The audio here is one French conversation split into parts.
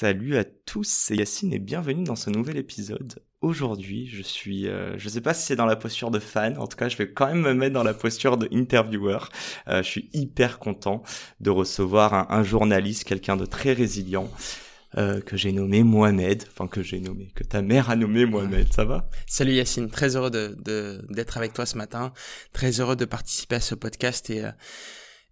Salut à tous, c'est Yacine et bienvenue dans ce nouvel épisode. Aujourd'hui, je suis, euh, je sais pas si c'est dans la posture de fan, en tout cas, je vais quand même me mettre dans la posture de interviewer. Euh, je suis hyper content de recevoir un, un journaliste, quelqu'un de très résilient. Euh, que j'ai nommé Mohamed, enfin que j'ai nommé, que ta mère a nommé Mohamed, ça va? Salut Yacine, très heureux de d'être avec toi ce matin, très heureux de participer à ce podcast et euh,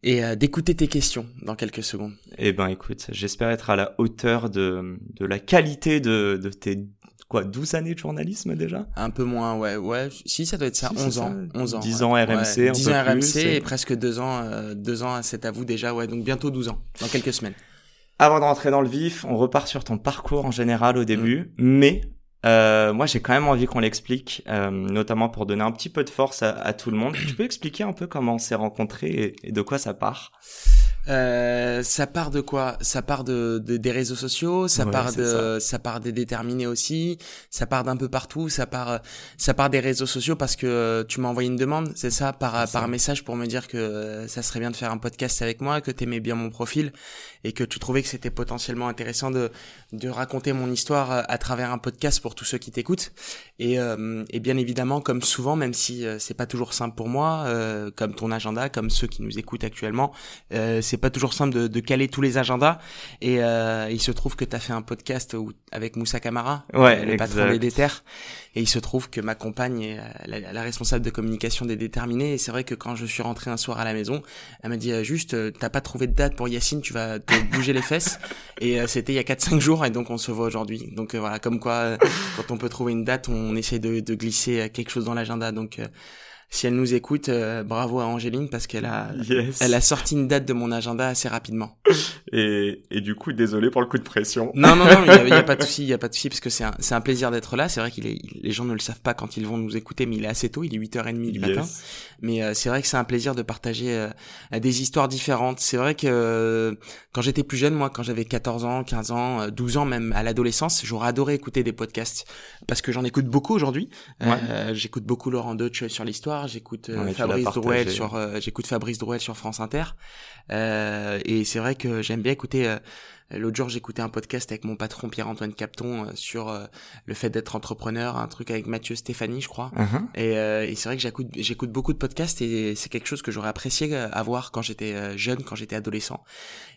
et euh, d'écouter tes questions dans quelques secondes. Eh ben écoute, j'espère être à la hauteur de, de la qualité de, de tes quoi 12 années de journalisme déjà? Un peu moins, ouais, ouais, si ça doit être ça, 11 ans, 11 ans. 10 ans RMC, 10 ans RMC et... presque 2 ans euh, 2 ans c'est à vous déjà, ouais, donc bientôt 12 ans dans quelques semaines. Avant de rentrer dans le vif, on repart sur ton parcours en général au début, mm. mais euh, moi, j'ai quand même envie qu'on l'explique, euh, notamment pour donner un petit peu de force à, à tout le monde. tu peux expliquer un peu comment on s'est rencontrés et, et, de quoi ça part? Euh, ça part de quoi? Ça part de, de, des réseaux sociaux, ça Ouais, part c'est de, ça. part des déterminés aussi, ça part d'un peu partout, ça part, ça part des réseaux sociaux parce que tu m'as envoyé une demande, c'est ça, par C'est par ça. message pour me dire que euh, ça serait bien de faire un podcast avec moi, que t'aimais bien mon profil et que tu trouvais que c'était potentiellement intéressant de de raconter mon histoire euh, à travers un podcast pour tous ceux qui t'écoutent. Et, euh, et bien évidemment, comme souvent, même si euh, c'est pas toujours simple pour moi, euh, comme ton agenda, comme ceux qui nous écoutent actuellement, euh, c'est pas toujours simple de, de caler tous les agendas. Et euh, il se trouve que tu as fait un podcast où, avec Moussa Camara, Ouais, euh, le patron des Déter. Et il se trouve que ma compagne est euh, la, la responsable de communication des Déterminés. Et c'est vrai que quand je suis rentré un soir à la maison, elle m'a dit euh, juste, euh, t'as pas trouvé de date pour Yacine, tu vas te bouger les fesses. Et euh, c'était il y a 4-5 jours et donc on se voit aujourd'hui. Donc euh, voilà, comme quoi, euh, quand on peut trouver une date, on essaie de, de glisser quelque chose dans l'agenda. Donc euh, si elle nous écoute, euh, bravo à Angéline parce qu'elle a, Yes. elle a sorti une date de mon agenda assez rapidement. Et, et du coup, désolé pour le coup de pression. Non, non, non, il y a, pas de souci, il y a pas de souci parce que c'est un, c'est un plaisir d'être là. C'est vrai qu'il est, les gens ne le savent pas quand ils vont nous écouter, mais il est assez tôt, il est 8h30 du matin. Mais euh, c'est vrai que c'est un plaisir de partager euh, des histoires différentes. C'est vrai que euh, quand j'étais plus jeune, moi, quand j'avais 14 ans, 15 ans, euh, 12 ans, même à l'adolescence, j'aurais adoré écouter des podcasts parce que j'en écoute beaucoup aujourd'hui. Euh, j'écoute beaucoup Laurent Deutsch sur l'histoire, j'écoute euh, Ouais, Fabrice. Drouel sur, euh, j'écoute Fabrice Drouel sur France Inter. Euh, et c'est vrai que j'aime bien écouter. Euh, L'autre jour, j'écoutais un podcast avec mon patron Pierre-Antoine Capton euh, sur euh, le fait d'être entrepreneur, un truc avec Mathieu Stéphanie, je crois. Uh-huh. Et, et c'est vrai que j'écoute, j'écoute beaucoup de podcasts et c'est quelque chose que j'aurais apprécié avoir quand j'étais jeune, quand j'étais adolescent.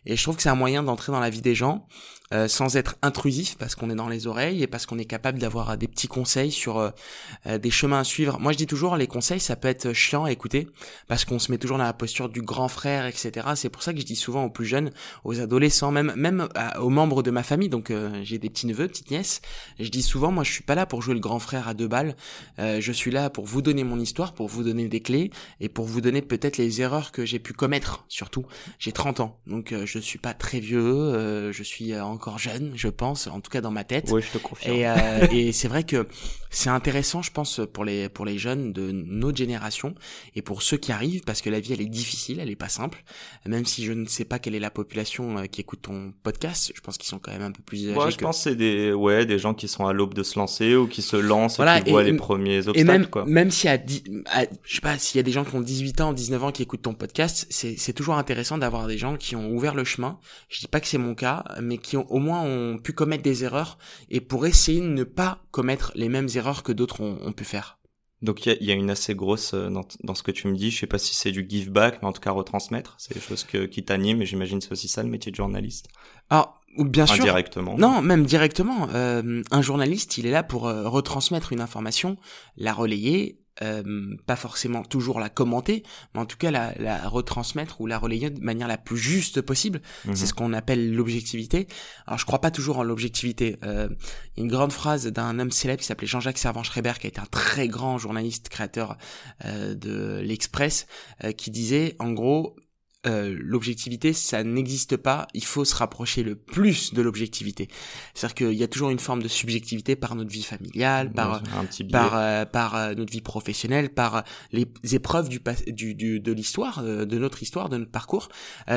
Et je trouve que c'est un moyen d'entrer dans la vie des gens euh, sans être intrusif parce qu'on est dans les oreilles et parce qu'on est capable d'avoir des petits conseils sur euh, des chemins à suivre. Moi, je dis toujours, les conseils, ça peut être chiant à écouter parce qu'on se met toujours dans la posture du grand frère, etc. C'est pour ça que je dis souvent aux plus jeunes, aux adolescents, même même à- aux membres de ma famille. Donc, euh, j'ai des petits neveux, petites nièces. Je dis souvent, moi, je suis pas là pour jouer le grand frère à deux balles. Euh, je suis là pour vous donner mon histoire, pour vous donner des clés et pour vous donner peut-être les erreurs que j'ai pu commettre. Surtout, j'ai 30 ans, donc euh, je suis pas très vieux. euh, je suis euh, encore jeune, je pense, en tout cas dans ma tête. Oui, je te confirme. Et, euh, et c'est vrai que c'est intéressant, je pense, pour les pour les jeunes de notre génération et pour ceux qui arrivent, parce que la vie elle est difficile, elle est pas simple. Même si je ne sais pas quelle est la population euh, qui écoute ton podcast, je pense qu'ils sont quand même un peu plus âgés. Moi, je que- pense que c'est des, ouais, des gens qui sont à l'aube de se lancer ou qui se lancent Voilà, et qui voient les premiers obstacles, Et même, quoi. même si à, dix- à- je sais pas, s'il y a des gens qui ont 18 ans, 19 ans qui écoutent ton podcast, c'est, c'est toujours intéressant d'avoir des gens qui ont ouvert le chemin. Je dis pas que c'est mon cas, mais qui ont, au moins ont pu commettre des erreurs et pour essayer de ne pas commettre les mêmes erreurs que d'autres ont, ont pu faire. Donc il y a, il y a une assez grosse euh, dans, dans ce que tu me dis. Je sais pas si c'est du give back, mais en tout cas retransmettre, c'est des choses que, qui t'animent. Et j'imagine c'est aussi ça le métier de journaliste, Alors, bien sûr. indirectement. Non, même directement. Euh, un journaliste, il est là pour euh, retransmettre une information, la relayer, euh, pas forcément toujours la commenter, mais en tout cas la, la retransmettre ou la relayer de manière la plus juste possible. Mhm. C'est ce qu'on appelle l'objectivité. Alors je crois pas toujours en l'objectivité. Euh, une grande phrase d'un homme célèbre qui s'appelait Jean-Jacques Servan-Schreiber, qui a été un très grand journaliste créateur euh, de l'Express, euh, qui disait en gros euh, l'objectivité, ça n'existe pas. Il faut se rapprocher le plus de l'objectivité. C'est-à-dire qu'il y a toujours une forme de subjectivité par notre vie familiale, par par euh, par euh, notre vie professionnelle, par les épreuves du, du, du de l'histoire, de notre histoire, de notre parcours.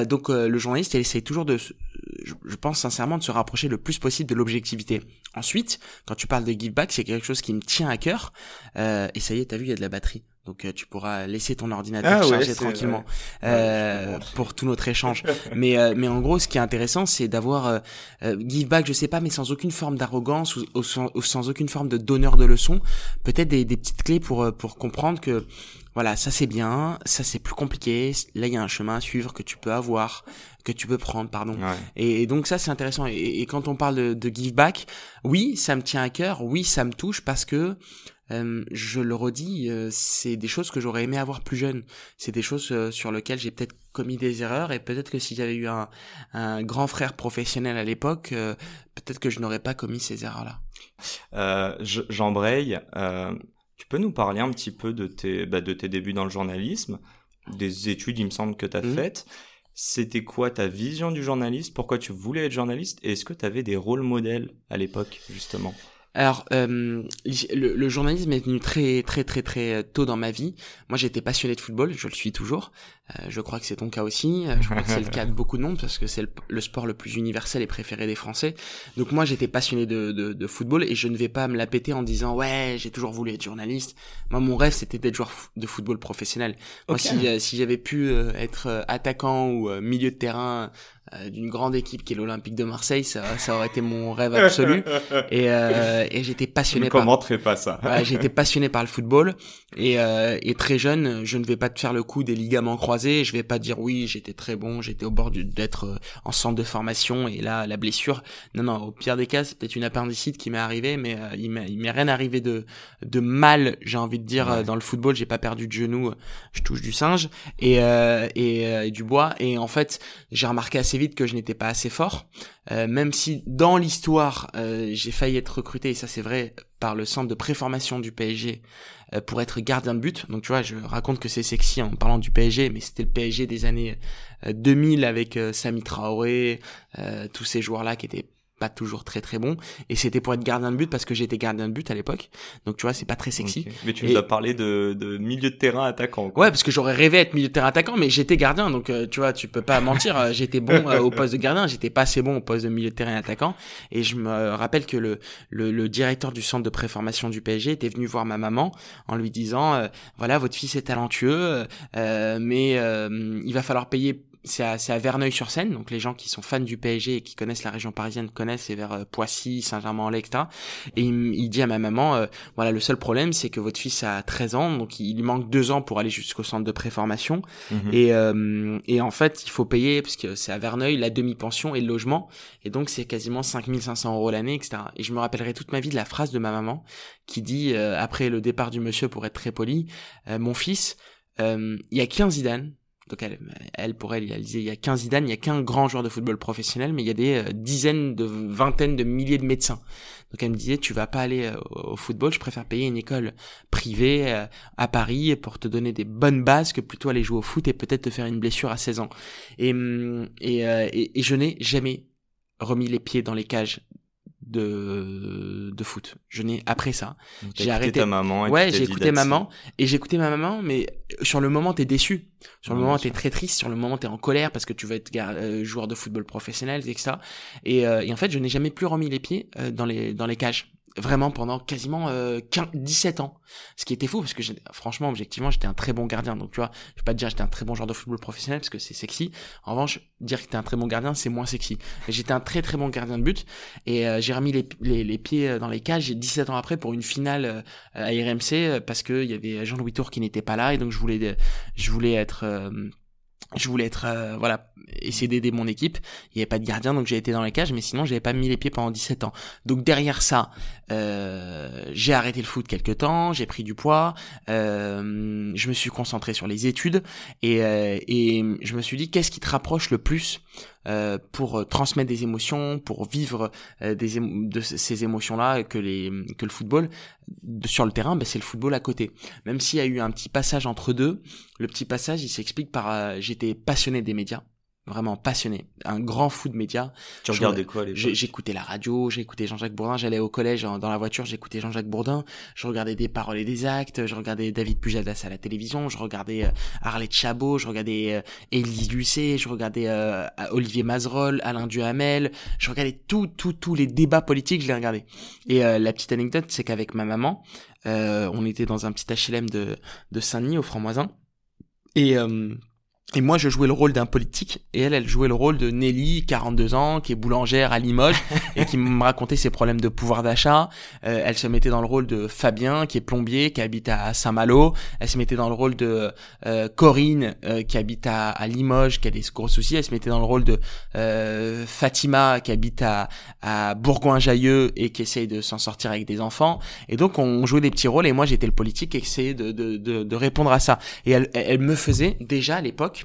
donc le journaliste, il essaie toujours de, je pense sincèrement, de se rapprocher le plus possible de l'objectivité. Ensuite, quand tu parles de give back, c'est quelque chose qui me tient à cœur. et ça y est, t'as vu, il y a de la batterie. Donc euh, tu pourras laisser ton ordinateur ah charger tranquillement euh, pour tout notre échange. mais euh, mais en gros, ce qui est intéressant, c'est d'avoir euh, euh, give back, je sais pas, mais sans aucune forme d'arrogance ou, sans, aucune forme de donneur de leçons. Peut-être des, des petites clés pour pour comprendre que voilà, ça c'est bien, ça c'est plus compliqué. Là, il y a un chemin à suivre que tu peux avoir, que tu peux prendre, pardon. Et, donc ça c'est intéressant. Et, et, quand on parle de, de give back, oui, ça me tient à cœur, oui, ça me touche parce que euh, je le redis, euh, c'est des choses que j'aurais aimé avoir plus jeune. C'est des choses euh, sur lesquelles j'ai peut-être commis des erreurs et peut-être que si j'avais eu un, un, grand frère professionnel à l'époque, peut-être que je n'aurais pas commis ces erreurs-là. J'embraye. Tu peux nous parler un petit peu de tes, bah, de tes débuts dans le journalisme, des études, il me semble, que tu as mmh. faites. C'était quoi ta vision du journaliste Pourquoi tu voulais être journaliste? Et est-ce que tu avais des rôles modèles à l'époque, justement? Alors, euh, le, le, journalisme est venu très très très très tôt dans ma vie. Moi, j'étais passionné de football, je le suis toujours. Euh, je crois que c'est ton cas aussi. Euh, je crois que c'est le cas de beaucoup de monde parce que c'est le, sport le plus universel et préféré des Français. Donc moi, j'étais passionné de, de, de, football et je ne vais pas me la péter en disant ouais, j'ai toujours voulu être journaliste. Moi, mon rêve, c'était d'être joueur de football professionnel. Moi, si, euh, si j'avais pu être attaquant ou milieu de terrain euh, d'une grande équipe qui est l'Olympique de Marseille, ça, ça aurait été mon rêve absolu. Et, euh, et j'étais passionné. Ne commenterai pas ça. ouais, j'étais passionné par le football et, euh, et très jeune, je ne vais pas te faire le coup des ligaments croisés. Je vais pas dire oui, j'étais très bon, j'étais au bord d'être euh, en centre de formation et là la blessure. Non non, au pire des cas, c'est peut-être une appendicite qui m'est arrivée, mais euh, il m'est rien arrivé de de mal, j'ai envie de dire dans le football. J'ai pas perdu de genou, je touche du singe et et, et du bois et en fait j'ai remarqué assez vite que je n'étais pas assez fort, euh, même si dans l'histoire euh, j'ai failli être recruté, et ça c'est vrai, par le centre de préformation du PSG euh, pour être gardien de but. Donc tu vois, je raconte que c'est sexy en parlant du PSG, mais c'était le PSG des années 2000 avec Sami Traoré, tous ces joueurs-là qui étaient pas toujours très très bon. Et c'était pour être gardien de but parce que j'étais gardien de but à l'époque. Donc tu vois c'est pas très sexy. Mais tu nous as parlé de, de, milieu de terrain attaquant quoi. ouais parce que j'aurais rêvé être milieu de terrain attaquant mais j'étais gardien. Donc euh, tu vois tu peux pas mentir euh, j'étais bon euh, au poste de gardien. J'étais pas assez bon au poste de milieu de terrain attaquant. Et je me rappelle que le, le, le directeur du centre de préformation du PSG était venu voir ma maman en lui disant voilà votre fils est talentueux mais il va falloir payer c'est à, à Verneuil-sur-Seine, donc les gens qui sont fans du PSG et qui connaissent la région parisienne connaissent, c'est vers euh, Poissy, Saint-Germain-en-Laye, etc. Et il, il, dit à ma maman, euh, voilà, le seul problème, c'est que votre fils a 13 ans, donc il lui manque deux ans pour aller jusqu'au centre de préformation. Mhm. Et, euh, et en fait, il faut payer, parce que c'est à Verneuil, la demi-pension et le logement. Et donc, c'est quasiment 5500 euros l'année, etc. Et je me rappellerai toute ma vie de la phrase de ma maman qui dit, après le départ du monsieur, pour être très poli, mon fils, il y a 15 Zidane, donc elle, pour elle, elle disait il y a 15 Zidane, il y a qu'un grand joueur de football professionnel, mais il y a des euh, dizaines de vingtaines de milliers de médecins. Donc elle me disait tu vas pas aller euh, au football, je préfère payer une école privée euh, à Paris pour te donner des bonnes bases que plutôt aller jouer au foot et peut-être te faire une blessure à 16 ans. Et hum, et, et, et je n'ai jamais remis les pieds dans les cages de de foot. Je n'ai après ça, j'ai arrêté ta maman. ouais, j'ai écouté maman et j'ai écouté ma maman, mais sur le moment t'es déçu, sur le moment t'es très triste, sur le moment t'es en colère parce que tu veux être euh, joueur de football professionnel, etc. Et, euh, et en fait, je n'ai jamais plus remis les pieds euh, dans les dans les cages vraiment pendant quasiment euh, 15, 17 ans. Ce qui était fou parce que franchement, objectivement, j'étais un très bon gardien. Donc tu vois, je vais pas te dire j'étais un très bon joueur de football professionnel parce que c'est sexy. En revanche, dire que t'es un très bon gardien, c'est moins sexy. J'étais un très très bon gardien de but et euh, j'ai remis les, les, les, pieds euh, dans les cages 17 ans après pour une finale euh, à RMC parce que il y avait Jean-Louis Tour qui n'était pas là et donc je voulais je voulais être je voulais être euh, voilà essayer d'aider mon équipe. Il n'y avait pas de gardien donc j'ai été dans les cages mais sinon j'avais pas mis les pieds pendant 17 ans. Donc derrière ça euh, j'ai arrêté le foot quelque temps j'ai pris du poids euh, je me suis concentré sur les études et, euh, et je me suis dit qu'est-ce qui te rapproche le plus euh, pour transmettre des émotions, pour vivre des de ces émotions-là que les que le football sur le terrain, ben, c'est le football à côté. Même s'il y a eu un petit passage entre deux, le petit passage, il s'explique par j'étais passionné des médias vraiment passionné, un grand fou de médias. Tu regardais quoi J'écoutais la radio, j'écoutais Jean-Jacques Bourdin, j'allais au collège dans la voiture, j'écoutais Jean-Jacques Bourdin, je regardais des paroles et des actes, je regardais David Pujadas à la télévision, je regardais euh, Arlette Chabot, je regardais euh, Élie Lucet, je regardais euh, Olivier Mazerolle, Alain Duhamel, je regardais tout, tout, tous les débats politiques, je les regardais. Et la petite anecdote, c'est qu'avec ma maman, on était dans un petit HLM de, de Saint-Denis au Franc-Moisin, et et moi, je jouais le rôle d'un politique, et elle, elle jouait le rôle de Nelly, 42 ans, qui est boulangère à Limoges, et qui me racontait ses problèmes de pouvoir d'achat. Euh, elle se mettait dans le rôle de Fabien, qui est plombier, qui habite à Saint-Malo. Elle se mettait dans le rôle de euh, Corinne, euh, qui habite à, à, Limoges, qui a des gros soucis. Elle se mettait dans le rôle de Fatima, qui habite à, à Bourgoin-Jailleux, et qui essaye de s'en sortir avec des enfants. Et donc, on jouait des petits rôles, et moi, j'étais le politique, qui essayait de, de, de, de répondre à ça. Et elle, elle me faisait, déjà à l'époque,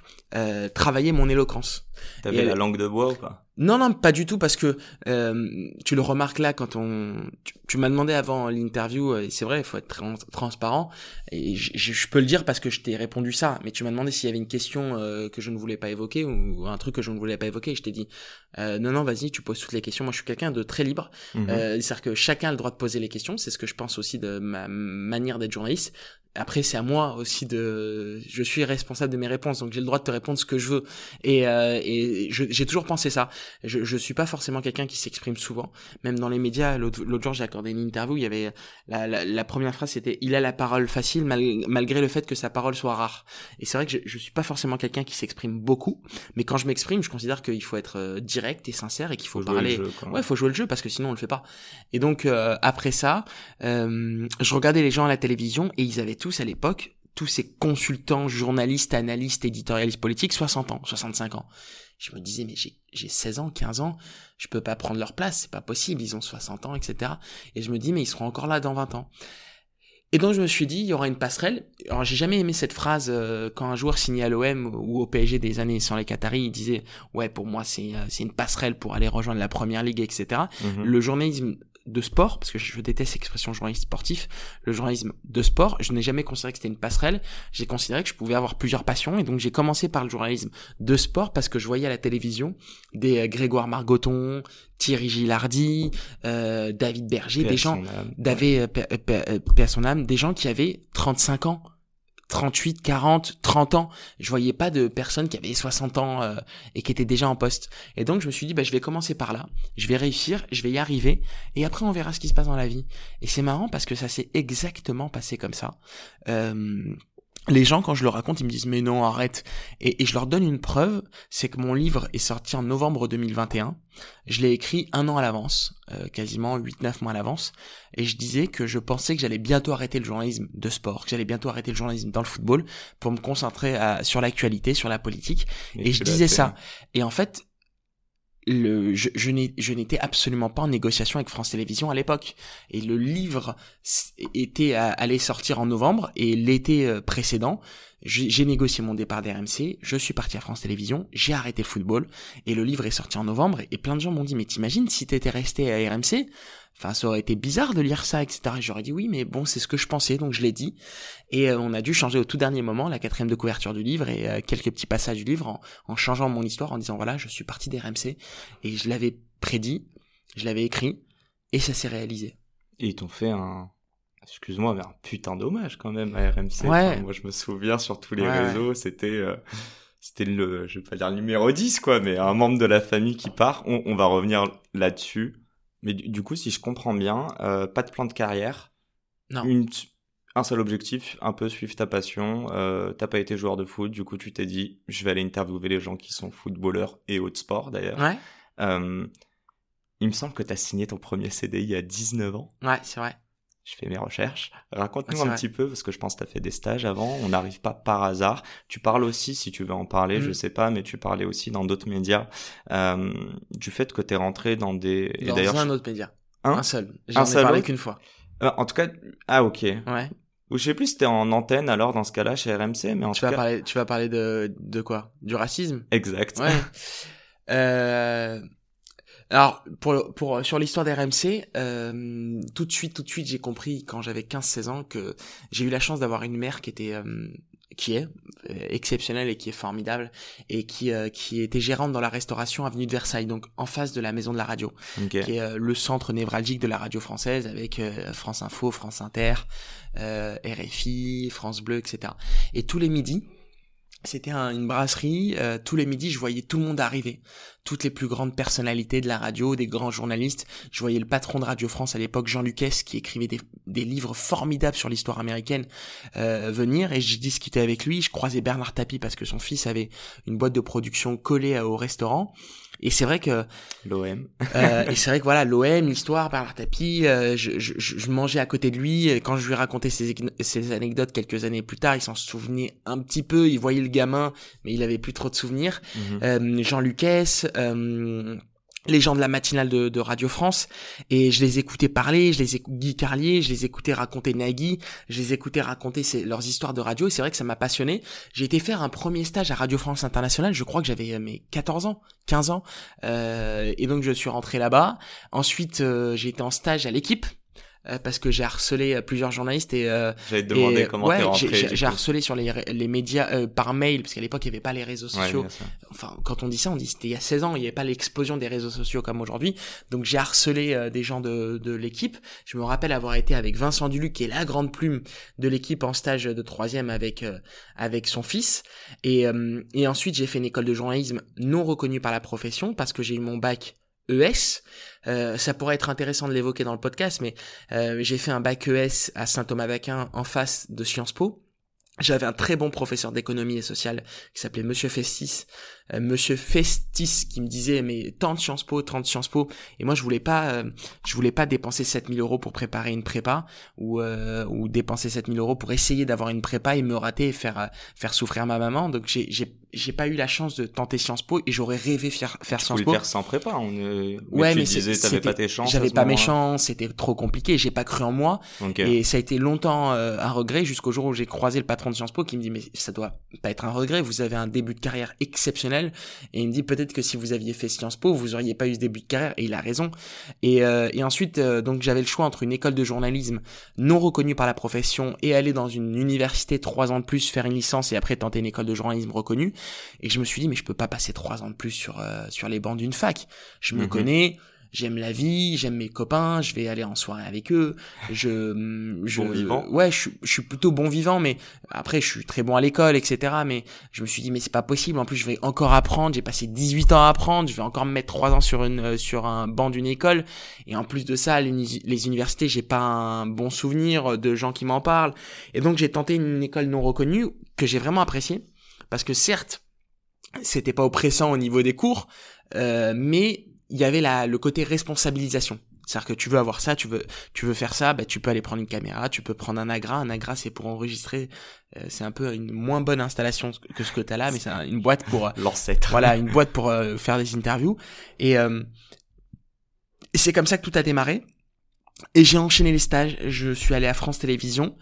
travailler mon éloquence. T'avais la langue de bois ou pas? Non, non, pas du tout, parce que euh, tu le remarques là quand on... Tu, m'as demandé avant l'interview, et c'est vrai, il faut être transparent, et je peux le dire parce que je t'ai répondu ça, mais tu m'as demandé s'il y avait une question euh, que je ne voulais pas évoquer, ou un truc que je ne voulais pas évoquer, et je t'ai dit, euh, non, non, vas-y, tu poses toutes les questions, moi je suis quelqu'un de très libre, euh, c'est-à-dire que chacun a le droit de poser les questions, c'est ce que je pense aussi de ma manière d'être journaliste, après c'est à moi aussi de je suis responsable de mes réponses donc j'ai le droit de te répondre ce que je veux et, euh, et j'ai toujours pensé ça. Je je suis pas forcément quelqu'un qui s'exprime souvent. Même dans les médias l'autre jour j'ai accordé une interview il y avait la, la, la première phrase c'était il a la parole facile malgré le fait que sa parole soit rare et c'est vrai que je, je suis pas forcément quelqu'un qui s'exprime beaucoup mais quand je m'exprime je considère qu'il faut être euh, direct et sincère et qu'il faut, parler. ouais faut jouer le jeu parce que sinon on le fait pas. Et donc euh, après ça euh, je regardais les gens à la télévision et ils avaient tout à l'époque, tous ces consultants, journalistes, analystes, éditorialistes politiques, 60 ans, 65 ans. Je me disais, mais j'ai 16 ans, 15 ans, je peux pas prendre leur place, c'est pas possible, ils ont 60 ans, etc. Et je me dis, mais ils seront encore là dans 20 ans. Et donc je me suis dit, il y aura une passerelle. Alors j'ai jamais aimé cette phrase euh, quand un joueur signait à l'OM ou au PSG des années sans les Qataris, il disait, ouais, pour moi c'est euh, c'est une passerelle pour aller rejoindre la Première Ligue, etc. Mhm. Le journalisme de sport, parce que je déteste l'expression journaliste sportif, le journalisme de sport, je n'ai jamais considéré que c'était une passerelle, j'ai considéré que je pouvais avoir plusieurs passions, et donc j'ai commencé par le journalisme de sport, parce que je voyais à la télévision des euh, Grégoire Margoton, Thierry Gilardi, euh, David Berger, des gens, David, euh, son âme, des gens qui avaient 35 ans, 38, 40, 30 ans. Je voyais pas de personnes qui avaient 60 ans euh, et qui étaient déjà en poste. Et donc je me suis dit, bah, je vais commencer par là, je vais réussir, je vais y arriver, et après on verra ce qui se passe dans la vie. Et c'est marrant parce que ça s'est exactement passé comme ça. Euh, les gens, quand je leur raconte, ils me disent mais non, arrête. Et, je leur donne une preuve, c'est que mon livre est sorti en novembre 2021. Je l'ai écrit un an à l'avance, euh, quasiment 8-9 mois à l'avance. Et je disais que je pensais que j'allais bientôt arrêter le journalisme de sport, que j'allais bientôt arrêter le journalisme dans le football pour me concentrer sur l'actualité, sur la politique. Et, je disais ça. Et en fait, je, n'étais absolument pas en négociation avec France Télévisions à l'époque. Et le livre était allé sortir en novembre et l'été euh, précédent, j'ai négocié mon départ d'RMC, je suis parti à France Télévisions, j'ai arrêté le football et le livre est sorti en novembre et plein de gens m'ont dit mais t'imagines si t'étais resté à RMC Enfin, ça aurait été bizarre de lire ça, etc. Et j'aurais dit oui, mais bon, c'est ce que je pensais, donc je l'ai dit. Et euh, on a dû changer au tout dernier moment la quatrième de couverture du livre et euh, quelques petits passages du livre en, en, changeant mon histoire, en disant voilà, je suis parti d'RMC et je l'avais prédit, je l'avais écrit et ça s'est réalisé. Et ils t'ont fait un, excuse-moi, mais un putain d'hommage quand même à RMC. Ouais. moi, je me souviens sur tous les réseaux, c'était. Euh, c'était le, je vais pas dire le numéro 10, quoi, mais un membre de la famille qui part. On, on va revenir là-dessus. Mais du, coup, si je comprends bien, euh, pas de plan de carrière. Non. Une, un seul objectif, un peu suivre ta passion. Euh, T'as pas été joueur de foot, du coup tu t'es dit, je vais aller interviewer les gens qui sont footballeurs et autres sports d'ailleurs. Ouais. Il me semble que tu as signé ton premier CDI à 19 ans. Ouais, c'est vrai je fais mes recherches. Raconte-nous un petit peu, parce que je pense que tu as fait des stages avant, on n'arrive pas par hasard. Tu parles aussi, si tu veux en parler, je mm. sais pas, mais tu parlais aussi dans d'autres médias, euh, du fait que tu es rentré dans des... Dans et un autre média. un seul. J'en ai parlé qu'une fois. Euh, en tout cas, ah ok. Ouais. Ou je sais plus si t'es en antenne alors dans ce cas-là chez RMC, mais en tu tout vas cas... Parler, tu vas parler de, de quoi? Du racisme? Exact. Ouais. euh, alors pour pour sur l'histoire d'RMC, euh, tout de suite tout de suite j'ai compris quand j'avais 15-16 ans que j'ai eu la chance d'avoir une mère qui était euh, qui est euh, exceptionnelle et qui est formidable et qui euh, qui était gérante dans la restauration avenue de Versailles donc en face de la maison de la radio qui est euh, le centre névralgique de la radio française avec France Info, France Inter, RFI, France Bleu etc. Et tous les midis c'était une brasserie. Euh, tous les midis, je voyais tout le monde arriver. Toutes les plus grandes personnalités de la radio, des grands journalistes. Je voyais le patron de Radio France à l'époque, Jean Lucas, qui écrivait des, des, livres formidables sur l'histoire américaine, euh, venir. Et je discutais avec lui. Je croisais Bernard Tapie parce que son fils avait une boîte de production collée au restaurant. Et c'est vrai que l'OM. euh, et c'est vrai que voilà l'OM, l'histoire, Bernard Tapie, euh, je, je, je, mangeais à côté de lui. Quand je lui racontais ces, ces anecdotes quelques années plus tard, il s'en souvenait un petit peu. Il voyait le gamin, mais il avait plus trop de souvenirs. Mhm. Euh, Jean Lucas. Les gens de la matinale de, Radio France et je les écoutais parler, je les écoutais Guy Carlier, je les écoutais raconter Nagui, je les écoutais raconter leurs histoires de radio et c'est vrai que ça m'a passionné. J'ai été faire un premier stage à Radio France Internationale, je crois que j'avais euh, mes 14 ans, 15 ans euh, et donc je suis rentré là-bas. Ensuite euh, j'ai été en stage à l'équipe parce que j'ai harcelé euh, plusieurs journalistes et euh, j'allais te demander comment ouais, j'ai harcelé sur les, les médias par mail parce qu'à l'époque il n'y avait pas les réseaux sociaux. enfin quand on dit ça on dit c'était il y a 16 ans il n'y avait pas l'explosion des réseaux sociaux comme aujourd'hui. Donc j'ai harcelé des gens de, de l'équipe. Je me rappelle avoir été avec Vincent Duluc qui est la grande plume de l'équipe en stage de troisième avec avec son fils. Et et ensuite j'ai fait une école de journalisme non reconnue par la profession parce que j'ai eu mon bac ES. Euh, ça pourrait être intéressant de l'évoquer dans le podcast, mais euh, j'ai fait un bac ES à Saint-Thomas-d'Aquin en face de Sciences Po. J'avais un très bon professeur d'économie et sociale qui s'appelait Monsieur Festis, euh, Monsieur Festis qui me disait mais tant de Sciences Po, tant de Sciences Po, et moi je voulais pas, euh, je voulais pas dépenser 7000 euros pour préparer une prépa ou euh, ou dépenser 7000 euros pour essayer d'avoir une prépa et me rater et faire faire souffrir ma maman. Donc j'ai j'ai j'ai pas eu la chance de tenter Sciences Po et j'aurais rêvé faire faire Sciences Po. faire sans prépa. On Ouais, mais, tu disais t'avais pas tes chances. J'avais pas mes chances, c'était trop compliqué. J'ai pas cru en moi et ça a été longtemps un regret jusqu'au jour où j'ai croisé le patron de Sciences Po qui me dit mais ça doit pas être un regret. Vous avez un début de carrière exceptionnel et il me dit peut-être que si vous aviez fait Sciences Po, vous auriez pas eu ce début de carrière et il a raison. Et, euh, et ensuite euh, donc j'avais le choix entre une école de journalisme non reconnue par la profession et aller dans une université trois ans de plus faire une licence et après tenter une école de journalisme reconnue. Et je me suis dit mais je peux pas passer trois ans de plus sur euh, sur les bancs d'une fac. Je me mhm. connais j'aime la vie, j'aime mes copains, je vais aller en soirée avec eux. Je, je bon vivant. Ouais, je, je, suis plutôt bon vivant, mais après je suis très bon à l'école, etc. Mais je me suis dit mais c'est pas possible. En plus je vais encore apprendre. J'ai passé 18 ans à apprendre. Je vais encore me mettre 3 ans sur une euh, sur un banc d'une école. Et en plus de ça, les, les universités, j'ai pas un bon souvenir de gens qui m'en parlent. Et donc j'ai tenté une école non reconnue que j'ai vraiment appréciée parce que certes c'était pas oppressant au niveau des cours, euh, mais il y avait la, le côté responsabilisation. C'est-à-dire que tu veux avoir ça, tu veux, tu veux faire ça, bah, tu peux aller prendre une caméra, tu peux prendre un agra. Un agra, c'est pour enregistrer. Euh, c'est un peu une moins bonne installation que ce que tu as là, mais c'est une boîte pour... Euh, L'ancêtre. Voilà, une boîte pour euh, faire des interviews. Et c'est comme ça que tout a démarré. Et j'ai enchaîné les stages. Je suis allé à France Télévisions.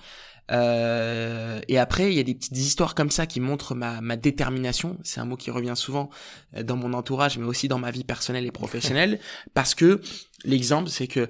Euh, et après, il y a des petites histoires comme ça qui montrent ma, ma détermination. C'est un mot qui revient souvent euh, dans mon entourage, mais aussi dans ma vie personnelle et professionnelle, parce que l'exemple, c'est que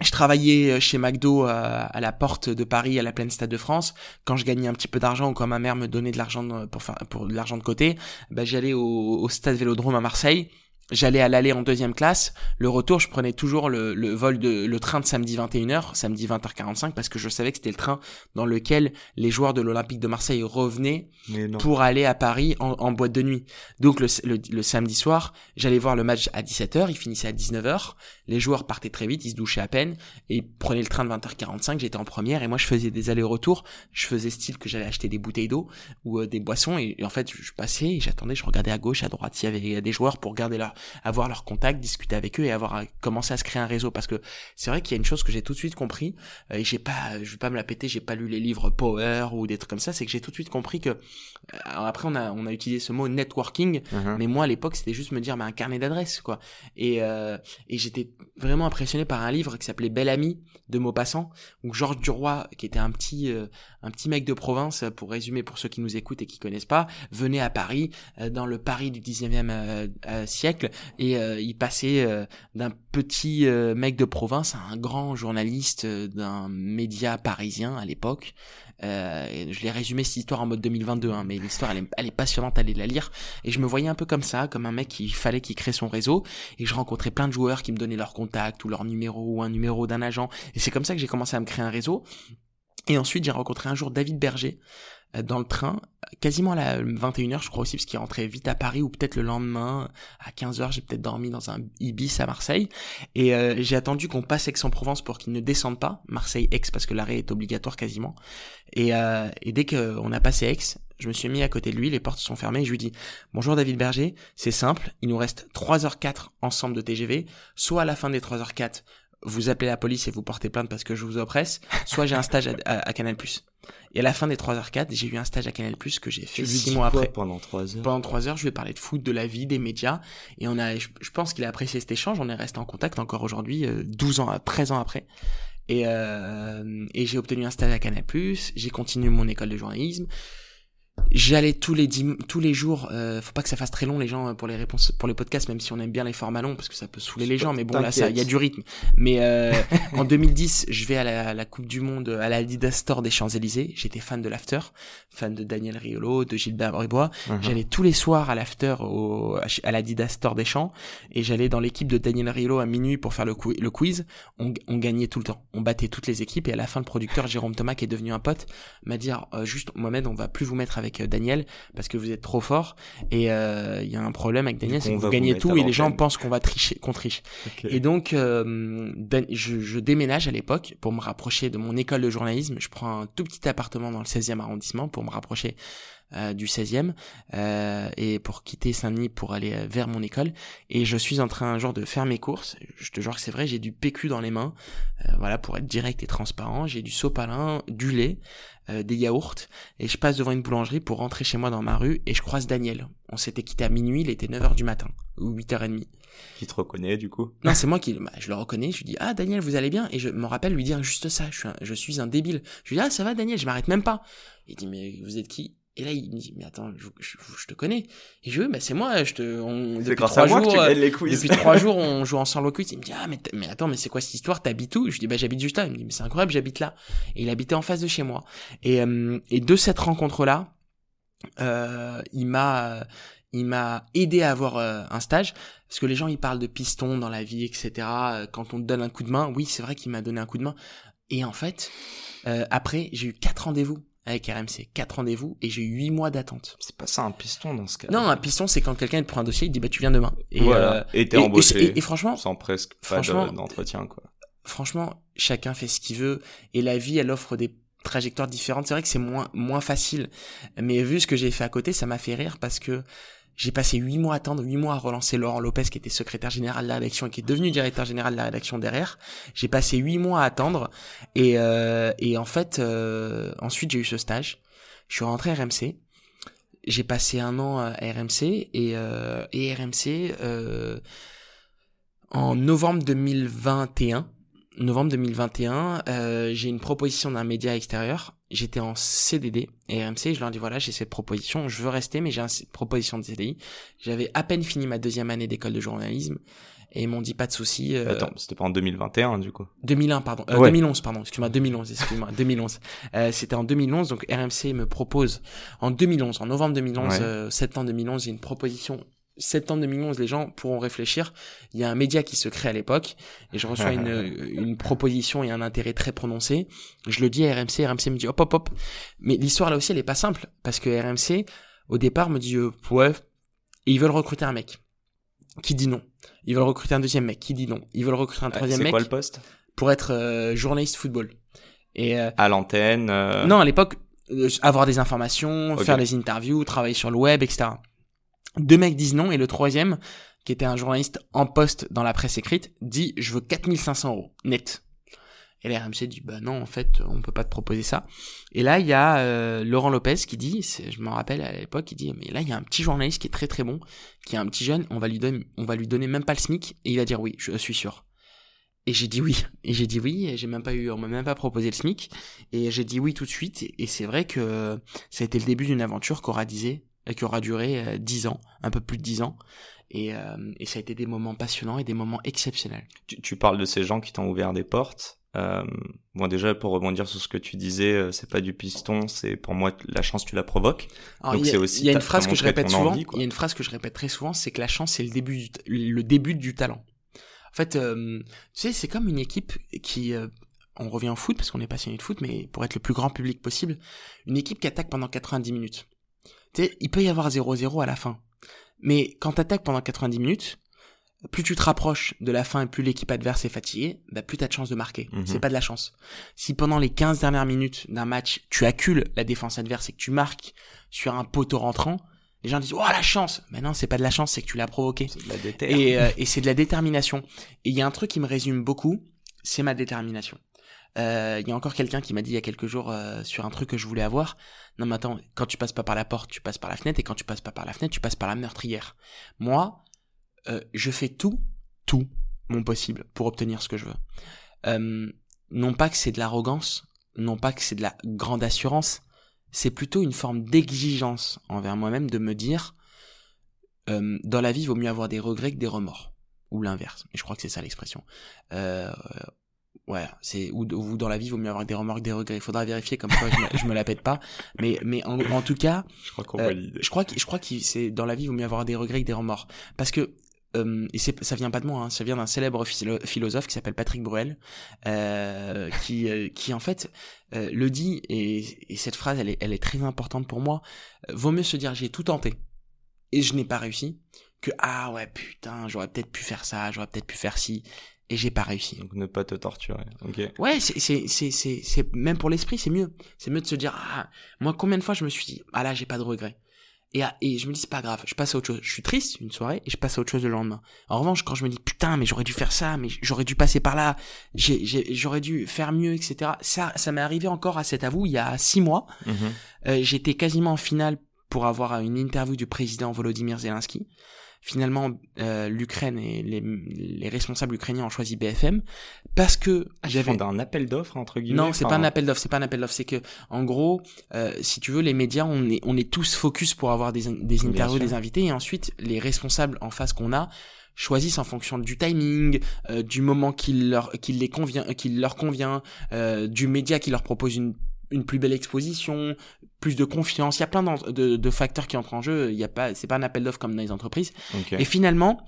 je travaillais euh, chez McDo à, la porte de Paris, à la pleine Stade de France. Quand je gagnais un petit peu d'argent ou quand ma mère me donnait de l'argent pour faire pour de l'argent de côté, bah, j'allais au, au Stade Vélodrome à Marseille J'allais à l'aller en deuxième classe. Le retour, je prenais toujours le, le vol de le train de samedi 21h, samedi 20h45, parce que je savais que c'était le train dans lequel les joueurs de l'Olympique de Marseille revenaient pour aller à Paris en, en boîte de nuit. Donc le, le, samedi soir, j'allais voir le match à 17h, il finissait à 19h. Les joueurs partaient très vite, ils se douchaient à peine et prenaient le train de 20h45. J'étais en première et moi je faisais des allers-retours. Je faisais style que j'allais acheter des bouteilles d'eau ou euh, des boissons et, en fait je passais, j'attendais, je regardais à gauche, à droite s'il y avait des joueurs pour garder leur avoir leur contact, discuter avec eux et avoir commencé à se créer un réseau. Parce que c'est vrai qu'il y a une chose que j'ai tout de suite compris, euh, et j'ai pas, je vais pas me la péter, j'ai pas lu les livres Power ou des trucs comme ça, c'est que j'ai tout de suite compris que, alors après on a, on a utilisé ce mot networking, Mhm. mais moi à l'époque c'était juste me dire, mais un carnet d'adresses, quoi. Et, euh, et j'étais vraiment impressionné par un livre qui s'appelait Belle Amie de Maupassant, où Georges Duroy, qui était un petit, euh, un petit mec de province, pour résumer pour ceux qui nous écoutent et qui connaissent pas, venait à Paris, euh, dans le Paris du 19e euh, euh, et euh, il passait euh, d'un petit euh, mec de province à un grand journaliste d'un média parisien à l'époque. Je l'ai résumé cette histoire en mode 2022, hein, mais l'histoire elle elle est passionnante, allez la lire. Et je me voyais un peu comme ça, comme un mec qui fallait qu'il crée son réseau. Et je rencontrais plein de joueurs qui me donnaient leur contact ou leur numéro ou un numéro d'un agent. Et c'est comme ça que j'ai commencé à me créer un réseau. Et ensuite, j'ai rencontré un jour David Berger dans le train, quasiment à la 21h, je crois aussi, parce qu'il rentrait vite à Paris, ou peut-être le lendemain, à 15h, j'ai peut-être dormi dans un Ibis à Marseille. Et euh, j'ai attendu qu'on passe Aix-en-Provence pour qu'il ne descende pas, Marseille-Aix, parce que l'arrêt est obligatoire quasiment. Et, euh, et dès qu'on a passé Aix, je me suis mis à côté de lui, les portes sont fermées, et je lui dis « Bonjour David Berger, c'est simple, il nous reste 3h04 ensemble de TGV, soit à la fin des 3h04, vous appelez la police et vous portez plainte parce que je vous oppresse, soit j'ai un stage à, à, à Canal+. Et à la fin des 3h04, j'ai eu un stage à Canal+, que j'ai fait Tu lui 6 dis mois après. pendant trois heures. Pendant 3 heures, je lui ai parlé de foot, de la vie, des médias, et on a, je, je pense qu'il a apprécié cet échange, on est resté en contact encore aujourd'hui, euh, 12 ans, 13 ans après. Et, euh, et j'ai obtenu un stage à Canal+, j'ai continué mon école de journalisme, J'allais tous les dim- tous les jours. Euh, faut pas que ça fasse très long les gens pour les réponses pour les podcasts, même si on aime bien les formats longs parce que ça peut saouler les gens. Mais bon là, ça, il y a du rythme. Mais euh, en 2010, je vais à la, la Coupe du Monde à la Adidas Store des Champs Élysées. J'étais fan de l'after, fan de Daniel Riolo, de Gilbert Bribois. Mhm. J'allais tous les soirs à l'after au, à l'Adidas Store des Champs et j'allais dans l'équipe de Daniel Riolo à minuit pour faire le quiz. On, on gagnait tout le temps. On battait toutes les équipes et à la fin, le producteur Jérôme Thomas, qui est devenu un pote, m'a dit euh, juste Mohamed, on va plus vous mettre avec euh, Daniel parce que vous êtes trop fort et euh, il y a un problème avec Daniel, c'est que vous gagnez tout et les gens pensent qu'on va tricher, qu'on triche. Et donc, euh, je, je déménage à l'époque pour me rapprocher de mon école de journalisme. Je prends un tout petit appartement dans le 16e arrondissement pour me rapprocher euh, du 16e euh, et pour quitter Saint-Denis pour aller euh, vers mon école. Et je suis en train un jour de faire mes courses. Je te jure que c'est vrai, j'ai du PQ dans les mains. euh, voilà, pour être direct et transparent. J'ai du sopalin, du lait, euh, des yaourts. Et je passe devant une boulangerie pour rentrer chez moi dans ma rue et je croise Daniel. On s'était quitté à minuit, il était 9h du matin ou 8h30. Qui te reconnaît du coup? Non, c'est moi qui, bah, je le reconnais, je lui dis, ah, Daniel, vous allez bien? Et je me rappelle lui dire juste ça, je suis un, je suis un débile. Je lui dis, ah, ça va, Daniel, je m'arrête même pas. Il dit, mais vous êtes qui? Et là, il me dit, mais attends, je, je, je te connais. Et je bah, c'est moi, je te, on, depuis grâce trois à moi jours, que tu gagnes les quiz. depuis trois jours, on joue ensemble au quiz. Il me dit, ah, mais, mais attends, mais c'est quoi cette histoire? T'habites où? Je lui dis, bah, j'habite juste là. Il me dit, mais c'est incroyable, j'habite là. Et il habitait en face de chez moi. Et, euh, et de cette rencontre-là, euh, il m'a, il m'a aidé à avoir euh, un stage. Parce que les gens, ils parlent de piston dans la vie, etc. Quand on te donne un coup de main, oui, c'est vrai qu'il m'a donné un coup de main. Et en fait, euh, après, j'ai eu quatre rendez-vous avec RMC. Quatre rendez-vous et j'ai eu huit mois d'attente. C'est pas ça un piston dans ce cas. Non, un piston, c'est quand quelqu'un te prend un dossier, il dit, bah, tu viens demain. Et, voilà. euh, et t'es embauché et- et franchement, sans presque pas d'entretien quoi. franchement, chacun fait ce qu'il veut et la vie, elle offre des trajectoires différentes. C'est vrai que c'est moins moins facile, mais vu ce que j'ai fait à côté, ça m'a fait rire parce que j'ai passé huit mois à attendre, huit mois à relancer Laurent Lopez qui était secrétaire général de la rédaction et qui est devenu directeur général de la rédaction derrière. J'ai passé huit mois à attendre et euh, et en fait euh, ensuite j'ai eu ce stage. Je suis rentré à RMC. J'ai passé un an à RMC et euh, et RMC euh, en novembre 2021 novembre 2021, euh, j'ai une proposition d'un média extérieur. J'étais en CDD et RMC, je leur dis voilà, j'ai cette proposition, je veux rester, mais j'ai une proposition de CDI. J'avais à peine fini ma deuxième année d'école de journalisme et ils m'ont dit pas de souci. euh, Attends, c'était pas en 2021 du coup? 2001 pardon euh, Ouais. 2011 pardon excuse-moi 2011 excuse-moi 2011 euh, c'était en 2011 donc RMC me propose en 2011 en novembre 2011 Ouais. euh, septembre 2011 j'ai une proposition septembre 2011 les gens pourront réfléchir. Il y a un média qui se crée à l'époque et je reçois une une proposition et un intérêt très prononcé. Je le dis à RMC RMC me dit hop hop hop. Mais l'histoire là aussi elle est pas simple parce que RMC au départ me dit euh, ouais et ils veulent recruter un mec qui dit non. Ils veulent recruter un deuxième mec qui dit non. Ils veulent recruter un Euh, troisième mec quoi le poste? pour être euh, journaliste football. Et euh, À l'antenne. euh, non, à l'époque, euh, avoir des informations, faire des interviews, travailler sur le web, etc. Deux mecs disent non et le troisième, qui était un journaliste en poste dans la presse écrite, dit je veux 4500 euros net. Et la RMC dit bah non en fait on peut pas te proposer ça. Et là il y a euh, Laurent Lopez qui dit, je me rappelle à l'époque, il dit mais là il y a un petit journaliste qui est très très bon, qui est un petit jeune, on va lui donner, on va lui donner même pas le SMIC et il va dire oui, je suis sûr. Et j'ai dit oui. Et j'ai dit oui. Et j'ai même pas eu, on m'a même pas proposé le SMIC. Et j'ai dit oui tout de suite. Et c'est vrai que ça a été le début d'une aventure qui aura, disait, qui aura duré 10 euh, ans, un peu plus de 10 ans. Et, euh, et, ça a été des moments passionnants et des moments exceptionnels. Tu, tu parles de ces gens qui t'ont ouvert des portes. Euh, bon, déjà pour rebondir sur ce que tu disais, euh, c'est pas du piston, c'est pour moi la chance tu la provoques. Donc c'est aussi. Il y a une phrase que je répète souvent. il y a une phrase que je répète très souvent, c'est que la chance c'est le début, le début du talent. En fait, euh, tu sais, c'est comme une équipe qui, on revient au foot parce qu'on est passionné de foot, mais pour être le plus grand public possible, une équipe qui attaque pendant 90 minutes. Tu sais, il peut y avoir 0-0 à la fin. Mais quand tu attaques pendant 90 minutes, plus tu te rapproches de la fin et plus l'équipe adverse est fatiguée, bah plus t'as de chance de marquer. Mhm. C'est pas de la chance. Si pendant les 15 dernières minutes d'un match, tu accules la défense adverse et que tu marques sur un poteau rentrant, les gens disent oh la chance mais non c'est pas de la chance c'est que tu l'as provoqué et, euh, et c'est de la détermination et il y a un truc qui me résume beaucoup c'est ma détermination il y a encore quelqu'un qui m'a dit il y a quelques jours euh, sur un truc que je voulais avoir non mais attends quand tu passes pas par la porte tu passes par la fenêtre et quand tu passes pas par la fenêtre tu passes par la meurtrière moi je fais tout tout mon possible pour obtenir ce que je veux non pas que c'est de l'arrogance non pas que c'est de la grande assurance c'est plutôt une forme d'exigence envers moi-même de me dire euh, dans la vie, il vaut mieux avoir des regrets que des remords. Ou l'inverse. Je crois que c'est ça l'expression. Euh, ouais, c'est ou, dans la vie, il vaut mieux avoir des remords que des regrets. Il faudra vérifier comme quoi je, me, me la pète pas. Mais mais en, tout cas, je crois qu'on euh, Je crois que je crois que c'est dans la vie, il vaut mieux avoir des regrets que des remords. Parce que euh, et ça vient pas de moi, hein, ça vient d'un célèbre philosophe qui s'appelle Patrick Bruel, euh, qui, euh, qui en fait euh, le dit, et, et, cette phrase elle est, elle est très importante pour moi, vaut mieux se dire j'ai tout tenté, et je n'ai pas réussi, que ah ouais putain j'aurais peut-être pu faire ça, j'aurais peut-être pu faire ci, et j'ai pas réussi. Donc ne pas te torturer. Ok. Ouais, c'est c'est c'est c'est même pour l'esprit, c'est mieux. C'est mieux de se dire ah moi combien de fois je me suis dit ah là j'ai pas de regrets. Et, et je me dis, c'est pas grave, je passe à autre chose. Je suis triste une soirée et je passe à autre chose le lendemain. En revanche, quand je me dis, putain, mais j'aurais dû faire ça, mais j'aurais dû passer par là, j'aurais dû faire mieux, etc. Ça, ça m'est arrivé encore à cet avou il y a six mois. Mhm. Euh, J'étais quasiment en finale pour avoir une interview du président Volodymyr Zelensky. Finalement, euh, l'Ukraine et les, les, responsables ukrainiens ont choisi BFM parce que ah, j'avais un appel d'offres entre guillemets. Non, c'est pas un appel d'offres, c'est pas un appel d'offres, c'est que en gros, euh, si tu veux, les médias, on est on est tous focus pour avoir des des interviews, des invités, et ensuite les responsables en face qu'on a choisissent en fonction du timing, euh, du moment qu'il leur qu'il les convient, qu'il leur convient, euh, du média qui leur propose une une plus belle exposition, plus de confiance. Il y a plein de, de, facteurs qui entrent en jeu. Il y a pas, c'est pas un appel d'offres comme dans les entreprises. Et finalement,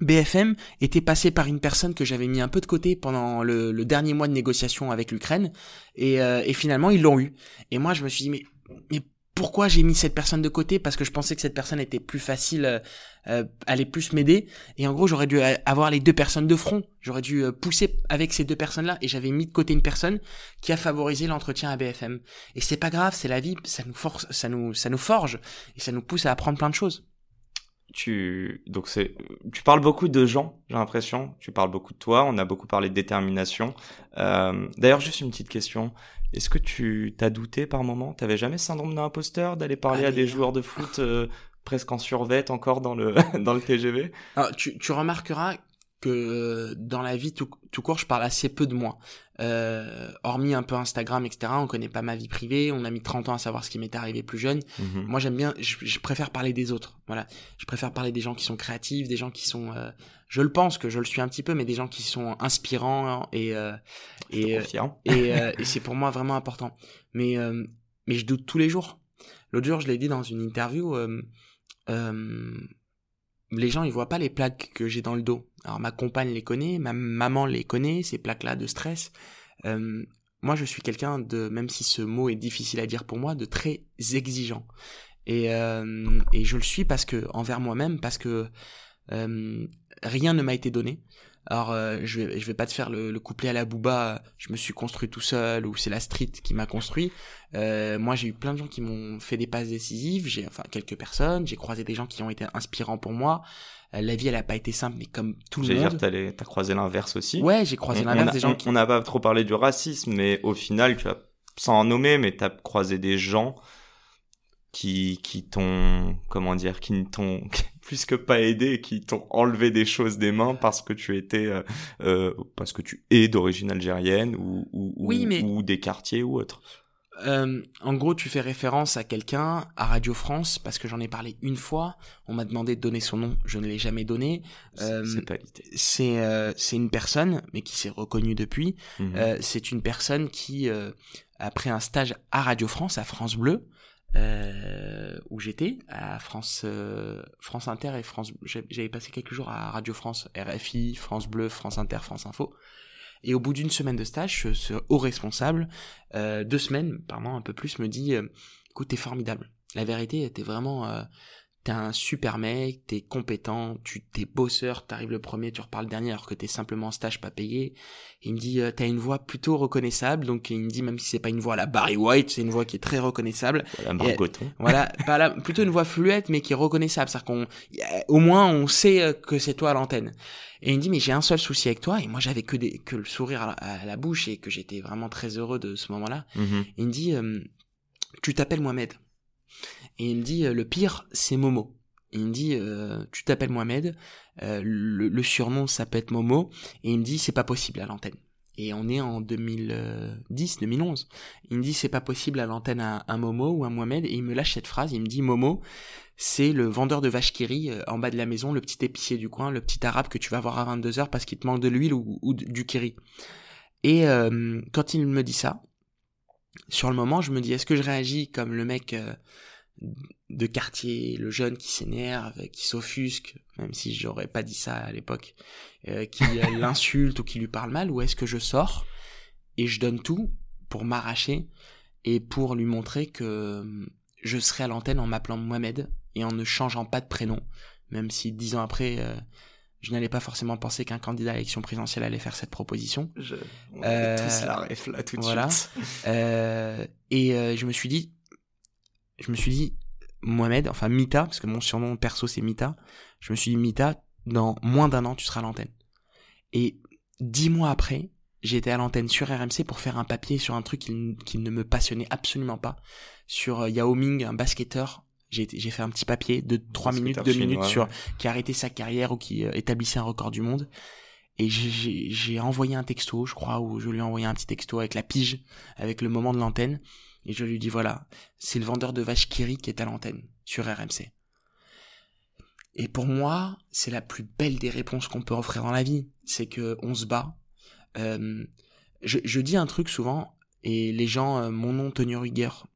BFM était passé par une personne que j'avais mis un peu de côté pendant le, le dernier mois de négociation avec l'Ukraine, et, euh, et finalement ils l'ont eu. Et moi je me suis dit mais mais pourquoi j'ai mis cette personne de côté parce que je pensais que cette personne était plus facile euh, euh allait plus m'aider. Et en gros j'aurais dû avoir les deux personnes de front. J'aurais dû euh, pousser avec ces deux personnes là et j'avais mis de côté une personne qui a favorisé l'entretien à BFM et c'est pas grave c'est la vie ça nous force ça nous ça nous forge et ça nous pousse à apprendre plein de choses. Tu donc c'est tu parles beaucoup de gens j'ai l'impression. Tu parles beaucoup de toi on a beaucoup parlé de détermination. Euh, d'ailleurs juste une petite question est-ce que tu t'as douté par moment? T'avais jamais syndrome d'imposteur d'aller parler à des joueurs de foot euh, presque en survette encore dans le dans le TGV Alors, tu, tu remarqueras que euh, dans la vie tout, tout court, je parle assez peu de moi. Euh, hormis un peu Instagram, etc. On connaît pas ma vie privée. On a mis 30 ans à savoir ce qui m'est arrivé plus jeune. Mhm. Moi, j'aime bien. Je, je, préfère parler des autres. Voilà. Je préfère parler des gens qui sont créatifs, des gens qui sont. Euh, je le pense que je le suis un petit peu, mais des gens qui sont inspirants et euh, et, et, et c'est pour moi vraiment important. Mais mais je doute tous les jours. L'autre jour, je l'ai dit dans une interview. Les gens ils voient pas les plaques que j'ai dans le dos. Alors ma compagne les connaît, ma maman les connaît, ces plaques-là de stress. Euh, moi je suis quelqu'un de, même si ce mot est difficile à dire pour moi, de très exigeant. Et, euh, je le suis parce que envers moi-même, parce que euh, rien ne m'a été donné. Alors, euh, je vais, je vais pas te faire le, le couplet à la Booba, je me suis construit tout seul, ou c'est la street qui m'a construit. Euh, moi, j'ai eu plein de gens qui m'ont fait des passes décisives, j'ai, enfin, quelques personnes, j'ai croisé des gens qui ont été inspirants pour moi. Euh, la vie, elle a pas été simple, mais comme tout le J'allais monde. dire, t'allais- t'as croisé l'inverse aussi. Ouais, j'ai croisé l'inverse on a- des gens on- qui... On n'a pas trop parlé du racisme, mais au final, tu as, sans en nommer, mais t'as croisé des gens qui, qui t'ont, comment dire, qui ne t'ont plus que pas aidé, qui t'ont enlevé des choses des mains parce que tu étais, euh, euh, parce que tu es d'origine algérienne ou, ou, ou- Oui, mais- ou des quartiers ou autre. Euh, en gros, tu fais référence à quelqu'un à Radio France parce que j'en ai parlé une fois. On m'a demandé de donner son nom, je ne l'ai jamais donné. C'est Euh, c'est euh, c'est une personne, mais qui s'est reconnue depuis. Mhm. C'est une personne qui, après un stage à Radio France, à France Bleu, euh, où j'étais, à France euh, France Inter et France, j'avais passé quelques jours à Radio France, RFI, France Bleu, France Inter, France Info. Et au bout d'une semaine de stage, ce, haut responsable, euh, deux semaines, pardon, un peu plus, me dit, écoute, t'es formidable. La vérité, t'es vraiment, t'es un super mec, t'es compétent, tu t'es bosseur, t'arrives le premier, tu repars le dernier, alors que t'es simplement en stage pas payé. Il me dit, euh, t'as une voix plutôt reconnaissable, donc il me dit, même si c'est pas une voix à la Barry White, c'est une voix qui est très reconnaissable. Voilà, Margoton. Voilà, pas la- plutôt une voix fluette, mais qui est reconnaissable. C'est-à-dire qu'on, au moins, on sait euh, que c'est toi à l'antenne. Et il me dit, mais j'ai un seul souci avec toi, et moi j'avais que des, que le sourire à la, à la bouche, et que j'étais vraiment très heureux de ce moment-là. Mhm. Il me dit, euh, tu t'appelles Mohamed. Et il me dit, euh, le pire, c'est Momo. Il me dit, euh, tu t'appelles Mohamed, euh, le, surnom, ça peut être Momo. Et il me dit, c'est pas possible à l'antenne. Et on est en 2010, 2011. Il me dit, c'est pas possible à l'antenne un Momo ou un Mohamed. Et il me lâche cette phrase, il me dit, Momo, c'est le vendeur de vache qui rit en bas de la maison, le petit épicier du coin, le petit arabe que tu vas voir à 22h parce qu'il te manque de l'huile ou, du kiri. Et quand il me dit ça, sur le moment, je me dis, est-ce que je réagis comme le mec de quartier, le jeune qui s'énerve, qui s'offusque, même si j'aurais pas dit ça à l'époque, euh, qui l'insulte ou qui lui parle mal, ou est-ce que je sors et je donne tout pour m'arracher et pour lui montrer que euh, je serai à l'antenne en m'appelant Mohamed et en ne changeant pas de prénom, même si dix ans après, euh, je n'allais pas forcément penser qu'un candidat à l'élection présidentielle allait faire cette proposition. Je... On Euh, avait tous la ref là tout de voilà. suite. Euh, et euh, je me suis dit, je me suis dit, Mohamed, enfin Mita, parce que mon surnom perso c'est Mita, je me suis dit, Mita, dans moins d'un an, tu seras à l'antenne. Et dix mois après, été à l'antenne sur RMC pour faire un papier sur un truc qui, ne me passionnait absolument pas. Sur euh, Yao Ming, un basketteur. J'ai fait un petit papier de 3 minutes, Basketteur 2 minutes sur ouais. qui a arrêté sa carrière ou qui euh, établissait un record du monde. Et j'ai envoyé un texto, je crois, ou je lui ai envoyé un petit texto avec la pige, avec le moment de l'antenne. Et je lui dis, voilà, c'est le vendeur de vaches Kiri qui est à l'antenne, sur RMC. Et pour moi, c'est la plus belle des réponses qu'on peut offrir dans la vie. C'est que on se bat. Euh, je, dis un truc souvent, et les gens, euh, mon nom Tony rigueur.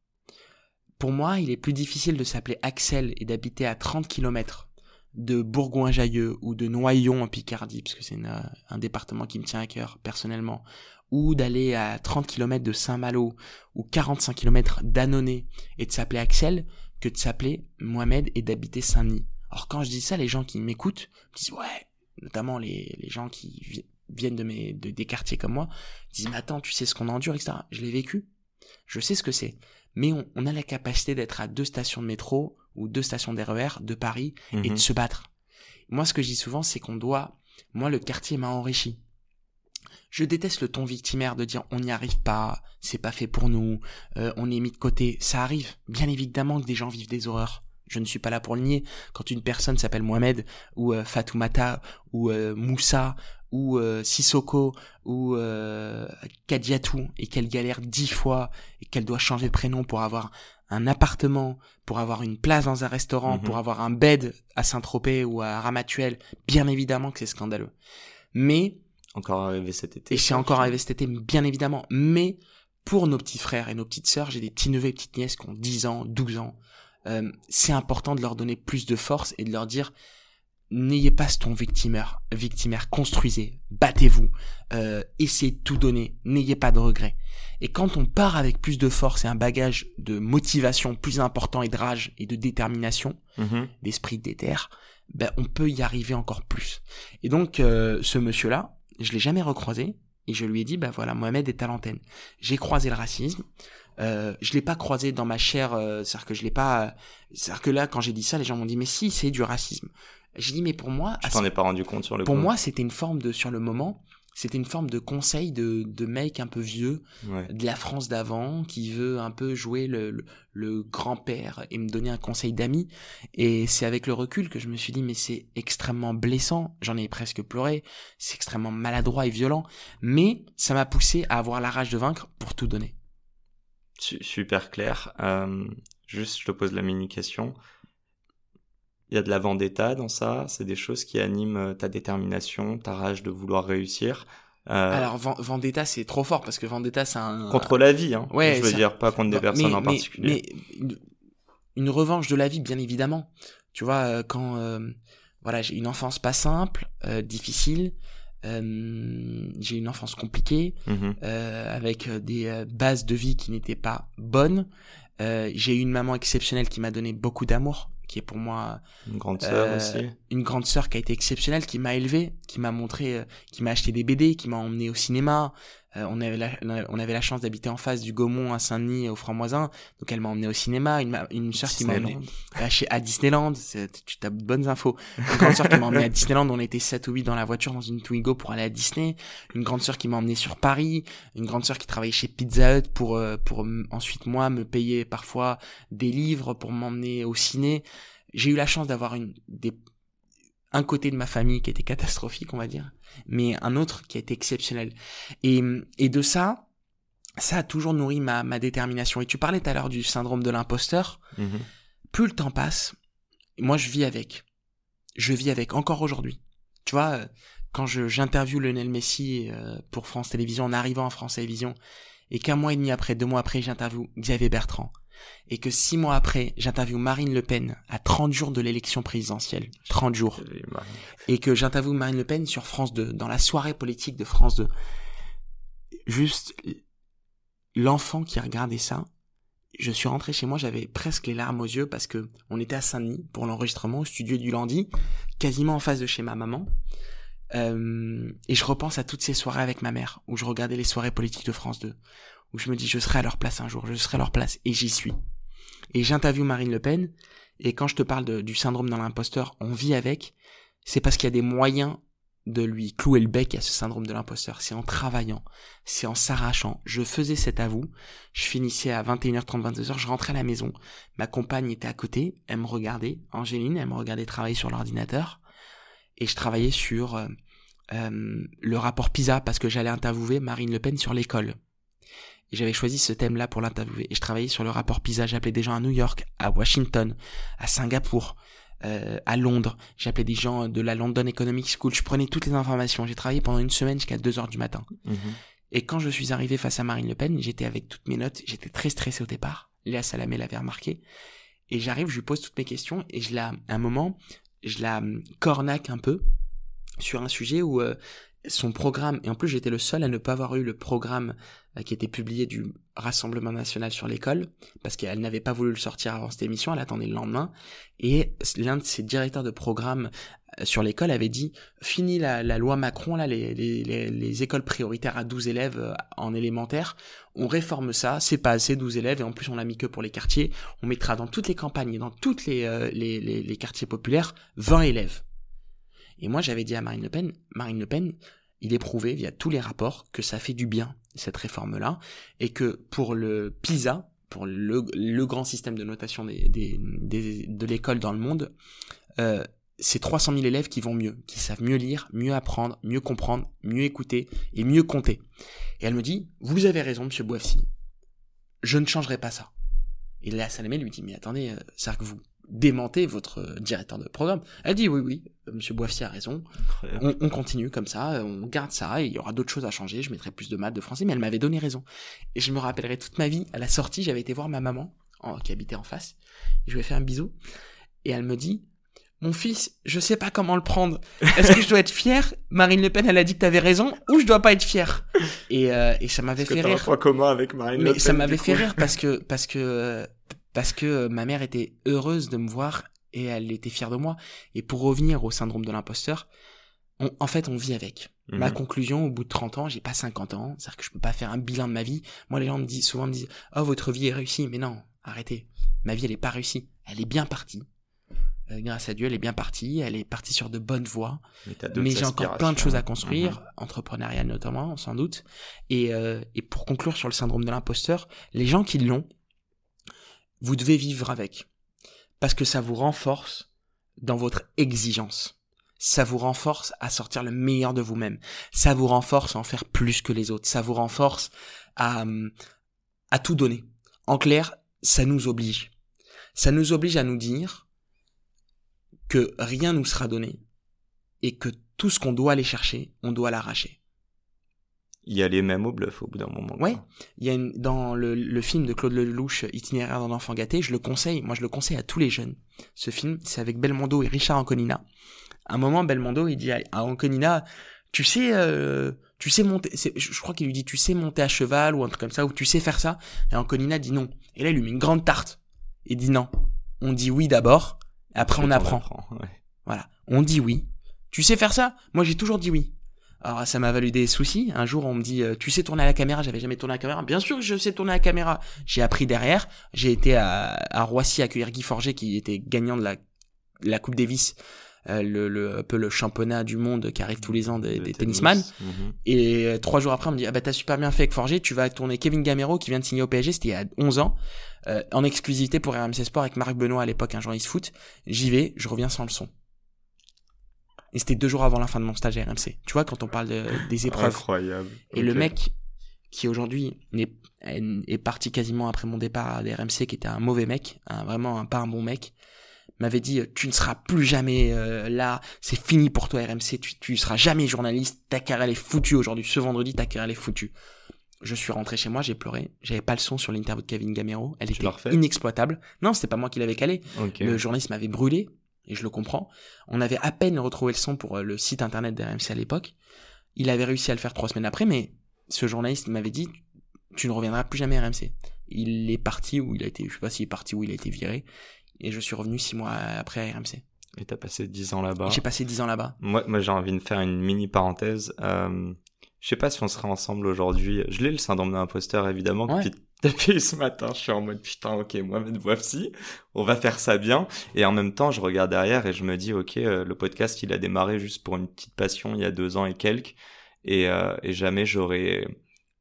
Pour moi, il est plus difficile de s'appeler Axel et d'habiter à 30 km de Bourgoin-Jallieu ou de Noyon en Picardie, parce que c'est euh, un département qui me tient à cœur personnellement, ou d'aller à 30 km de Saint-Malo ou 45 km d'Annonay et de s'appeler Axel que de s'appeler Mohamed et d'habiter Saint-Denis. Alors quand je dis ça, les gens qui m'écoutent disent ouais, notamment les, les gens qui vi- viennent de mes de, des quartiers comme moi, disent mais attends, tu sais ce qu'on endure, etc. Je l'ai vécu, je sais ce que c'est. Mais on, on a la capacité d'être à deux stations de métro ou deux stations d'RER de Paris et Mhm. de se battre. Moi, ce que je dis souvent, c'est qu'on doit. Moi, le quartier m'a enrichi. Je déteste le ton victimaire de dire on n'y arrive pas, c'est pas fait pour nous, euh, on est mis de côté. Ça arrive, bien évidemment que des gens vivent des horreurs. Je ne suis pas là pour le nier. Quand une personne s'appelle Mohamed ou euh, Fatoumata ou euh, Moussa ou euh, Sissoko ou euh, Kadiatou et qu'elle galère dix fois et qu'elle doit changer de prénom pour avoir un appartement, pour avoir une place dans un restaurant, Mhm. pour avoir un bed à Saint-Tropez ou à Ramatuelle, bien évidemment que c'est scandaleux. Mais Encore arrivé cet été. et c'est encore arrivé cet été, bien évidemment. Mais pour nos petits frères et nos petites sœurs, j'ai des petits neveux et petites nièces qui ont 10 ans, 12 ans. euh, c'est important de leur donner plus de force et de leur dire n'ayez pas ce ton victimaire, victimaire, construisez, battez-vous, euh, essayez de tout donner, n'ayez pas de regrets. Et quand on part avec plus de force et un bagage de motivation plus important et de rage et de détermination, Mhm. d'esprit déter, ben on peut y arriver encore plus. Et donc euh, ce monsieur-là, je l'ai jamais recroisé et je lui ai dit ben voilà Mohamed est à l'antenne. J'ai croisé le racisme. Euh, je l'ai pas croisé dans ma chair, euh, c'est-à-dire que je l'ai pas. C'est-à-dire que là, quand j'ai dit ça, les gens m'ont dit mais si, c'est du racisme. J'ai dit mais pour moi, je t'en ai pas rendu compte sur le. Pour moi, c'était une forme de sur le moment, c'était une forme de conseil de, de mec un peu vieux de la France d'avant qui veut un peu jouer le, le, grand-père et me donner un conseil d'ami. Et c'est avec le recul que je me suis dit mais c'est extrêmement blessant. J'en ai presque pleuré. C'est extrêmement maladroit et violent. Mais ça m'a poussé à avoir la rage de vaincre pour tout donner. Super clair. Euh, juste, je te pose la mini question. Il y a de la vendetta dans ça. C'est des choses qui animent euh, ta détermination, ta rage de vouloir réussir. Euh... Alors vendetta c'est trop fort parce que vendetta c'est un contre la vie hein. Ouais, je veux dire pas contre des personnes en particulier. Mais une, revanche de la vie bien évidemment. Tu vois euh, quand euh, voilà j'ai une enfance pas simple, euh, difficile. j'ai une enfance compliquée mmh avec des bases de vie qui n'étaient pas bonnes. j'ai eu une maman exceptionnelle qui m'a donné beaucoup d'amour qui est pour moi une grande sœur euh, aussi. Une grande sœur qui a été exceptionnelle, qui m'a élevé, qui m'a montré, euh, qui m'a acheté des BD, qui m'a emmené au cinéma. Euh, on avait la, on avait la chance d'habiter en face du Gaumont à Saint-Denis au Franc-Moisin, donc elle m'a emmené au cinéma. Une, une sœur qui m'a emmené à, chez, à Disneyland. Tu as de bonnes infos. Une grande sœur qui m'a emmené à Disneyland. On était 7 ou 8 dans la voiture dans une Twingo pour aller à Disney. Une grande sœur qui m'a emmené sur Paris. Une grande sœur qui travaillait chez Pizza Hut pour pour ensuite moi me payer parfois des livres pour m'emmener au ciné j'ai eu la chance d'avoir une des un côté de ma famille qui était catastrophique, on va dire, mais un autre qui a été exceptionnel. Et, et de ça, ça a toujours nourri ma, ma détermination. Et tu parlais tout à l'heure du syndrome de l'imposteur. Mm-hmm. Plus le temps passe, moi je vis avec. Je vis avec encore aujourd'hui. Tu vois, euh, quand j'interviewe Lionel Messi euh, pour France Télévisions en arrivant à France Télévisions, et qu'un mois et demi après, deux mois après, j'interviewe Xavier Bertrand, et que six mois après, j'interviewe Marine Le Pen à 30 jours de l'élection présidentielle. 30 jours. Et que j'interviewe Marine Le Pen sur France 2, dans la soirée politique de France 2. Juste, l'enfant qui regardait ça, je suis rentré chez moi, j'avais presque les larmes aux yeux parce que on était à Saint-Denis pour l'enregistrement au studio du lundi, quasiment en face de chez ma maman. Euh, et je repense à toutes ces soirées avec ma mère, où je regardais les soirées politiques de France 2, où je me dis je serai à leur place un jour, je serai à leur place, et j'y suis. Et j'interviewe Marine Le Pen, et quand je te parle du syndrome dans l'imposteur, on vit avec, c'est parce qu'il y a des moyens de lui clouer le bec à ce syndrome de l'imposteur. C'est en travaillant, c'est en s'arrachant. Je faisais cet avou, je finissais à 21h30, 22h, je rentrais à la maison, ma compagne était à côté, elle me regardait, Angéline, elle me regardait travailler sur l'ordinateur, et je travaillais sur euh, euh, le rapport PISA parce que j'allais interviewer Marine Le Pen sur l'école. Et j'avais choisi ce thème-là pour l'interviewer. Et je travaillais sur le rapport PISA. J'appelais des gens à New York, à Washington, à Singapour, euh, à Londres. J'appelais des gens de la London Economic School. Je prenais toutes les informations. J'ai travaillé pendant une semaine jusqu'à 2 heures du matin. Mhm. Et quand je suis arrivé face à Marine Le Pen, j'étais avec toutes mes notes. J'étais très stressé au départ. Léa Salamé l'avait remarqué. Et j'arrive, je lui pose toutes mes questions et je la, à un moment, je la cornaque un peu sur un sujet où euh, son programme, et en plus j'étais le seul à ne pas avoir eu le programme qui était publié du Rassemblement national sur l'école, parce qu'elle n'avait pas voulu le sortir avant cette émission, elle attendait le lendemain, et l'un de ses directeurs de programme euh, sur l'école avait dit fini la, loi Macron là les, écoles prioritaires à 12 élèves euh, en élémentaire. On réforme ça c'est pas assez 12 élèves et en plus on l'a mis que pour les quartiers. On mettra dans toutes les campagnes et dans toutes les, les, les quartiers populaires 20 élèves et moi, j'avais dit à Marine Le Pen, Marine Le Pen, il est prouvé via tous les rapports que ça fait du bien, cette réforme-là, et que pour le PISA, pour le, le grand système de notation des, des, des de l'école dans le monde, euh, c'est 300 000 élèves qui vont mieux, qui savent mieux lire, mieux apprendre, mieux comprendre, mieux écouter et mieux compter. Et elle me dit, vous avez raison, monsieur Boissy, je ne changerai pas ça. Et Léa Salamé lui dit, mais attendez, euh, que vous démenter votre euh, directeur de programme. Elle dit oui, oui, euh, Monsieur Boiffier a raison. On, continue comme ça, on garde ça, et il y aura d'autres choses à changer. Je mettrai plus de maths, de français, mais elle m'avait donné raison. Et je me rappellerai toute ma vie. À la sortie, j'avais été voir ma maman, qui habitait en face. Je lui ai fait un bisou, et elle me dit mon fils, je sais pas comment le prendre. Est-ce que je dois être fier Marine Le Pen, elle a dit que t'avais raison, ou je dois pas être fier et, euh, et ça m'avait fait rire. Un commun avec Marine Le Pen. ça m'avait fait rire parce que parce que parce que euh, ma mère était heureuse de me voir et elle était fière de moi. Et pour revenir au syndrome de l'imposteur, en fait, on vit avec. Ma Mhm. conclusion, au bout de 30 ans, j'ai pas 50 ans, c'est-à-dire que je peux pas faire un bilan de ma vie. Moi, les gens me disent, souvent me disent, oh, votre vie est réussie. Mais non, arrêtez. Ma vie, elle est pas réussie. Elle est bien partie. Euh, grâce à Dieu, elle est bien partie. Elle est partie sur de bonnes voies. Mais, j'ai encore plein de choses à construire, Mhm. entrepreneuriales notamment, sans doute. Et, euh, et pour conclure sur le syndrome de l'imposteur, les gens qui l'ont, vous devez vivre avec. Parce que ça vous renforce dans votre exigence. Ça vous renforce à sortir le meilleur de vous-même. Ça vous renforce à en faire plus que les autres. Ça vous renforce à, hum, à tout donner. En clair, ça nous oblige. Ça nous oblige à nous dire que rien nous sera donné et que tout ce qu'on doit aller chercher, on doit l'arracher. Y aller même au bluff au bout d'un moment. Ouais. Il y a une, dans le, le film de Claude Lelouch, Itinéraire d'un enfant gâté, je le conseille, moi je le conseille à tous les jeunes. Ce film, c'est avec Belmondo et Richard Anconina. À un moment, Belmondo, il dit à Anconina, tu sais, euh, tu sais monter, c'est- je crois qu'il lui dit, tu sais monter à cheval ou un truc comme ça, ou tu sais faire ça. Et Anconina dit non. Et là, il lui met une grande tarte. Il dit non. On dit oui d'abord, et après on Ensuite, apprend. ouais. Voilà. On dit oui. Tu sais faire ça? Moi, j'ai toujours dit oui. Alors, ça m'a valu des soucis. Un jour, on me dit, euh, tu sais tourner à la caméra J'avais jamais tourné à la caméra. Bien sûr que je sais tourner à la caméra. J'ai appris derrière. J'ai été à, à Roissy accueillir Guy Forget, qui était gagnant de la, la Coupe Davis, euh, le, le, un peu le championnat du monde qui arrive tous les ans des, De des tennis. tennisman. Mhm. Et euh, trois jours après, on me dit, ah bah t'as super bien fait avec Forget, tu vas tourner Kevin Gamero qui vient de signer au PSG, c'était il y a 11 ans, euh, en exclusivité pour RMC Sport avec Marc Benoît à l'époque, un journaliste foot. J'y vais, je reviens sans le son. Et c'était deux jours avant la fin de mon stage à RMC. Tu vois, quand on parle de- des épreuves. Incroyable. Et le mec, qui aujourd'hui est, est parti quasiment après mon départ à RMC, qui était un mauvais mec, vraiment un, pas un bon mec, m'avait dit, tu ne seras plus jamais euh, là, c'est fini pour toi RMC, tu, tu seras jamais journaliste, ta carrière elle est foutue aujourd'hui, ce vendredi ta carrière elle est foutue. Je suis rentré chez moi, j'ai pleuré, j'avais pas le son sur l'interview de Kevin Gamero, elle Tu était inexploitable. Non, c'était pas moi qui l'avais calé, le journaliste m'avait brûlé, et je le comprends. On avait à peine retrouvé le son pour euh, le site internet d'RMC à l'époque. Il avait réussi à le faire trois semaines après, mais ce journaliste m'avait dit tu ne reviendras plus jamais à RMC. Il est parti ou il a été, je sais pas s'il est parti ou il a été viré, et je suis revenu six mois après à RMC. Et t'as passé 10 ans là-bas. J'ai passé dix ans là-bas. Moi, moi j'ai envie de faire une mini parenthèse. Euh, je sais pas si on serait ensemble aujourd'hui. Je l'ai le syndrome de l'imposteur évidemment. Ouais. Depuis, depuis ce matin, je suis en mode putain, ok, moi, voici, on va faire ça bien. Et en même temps, je regarde derrière et je me dis, ok, euh, le podcast, il a démarré juste pour une petite passion il y a deux ans et quelques. Et, euh, et jamais j'aurais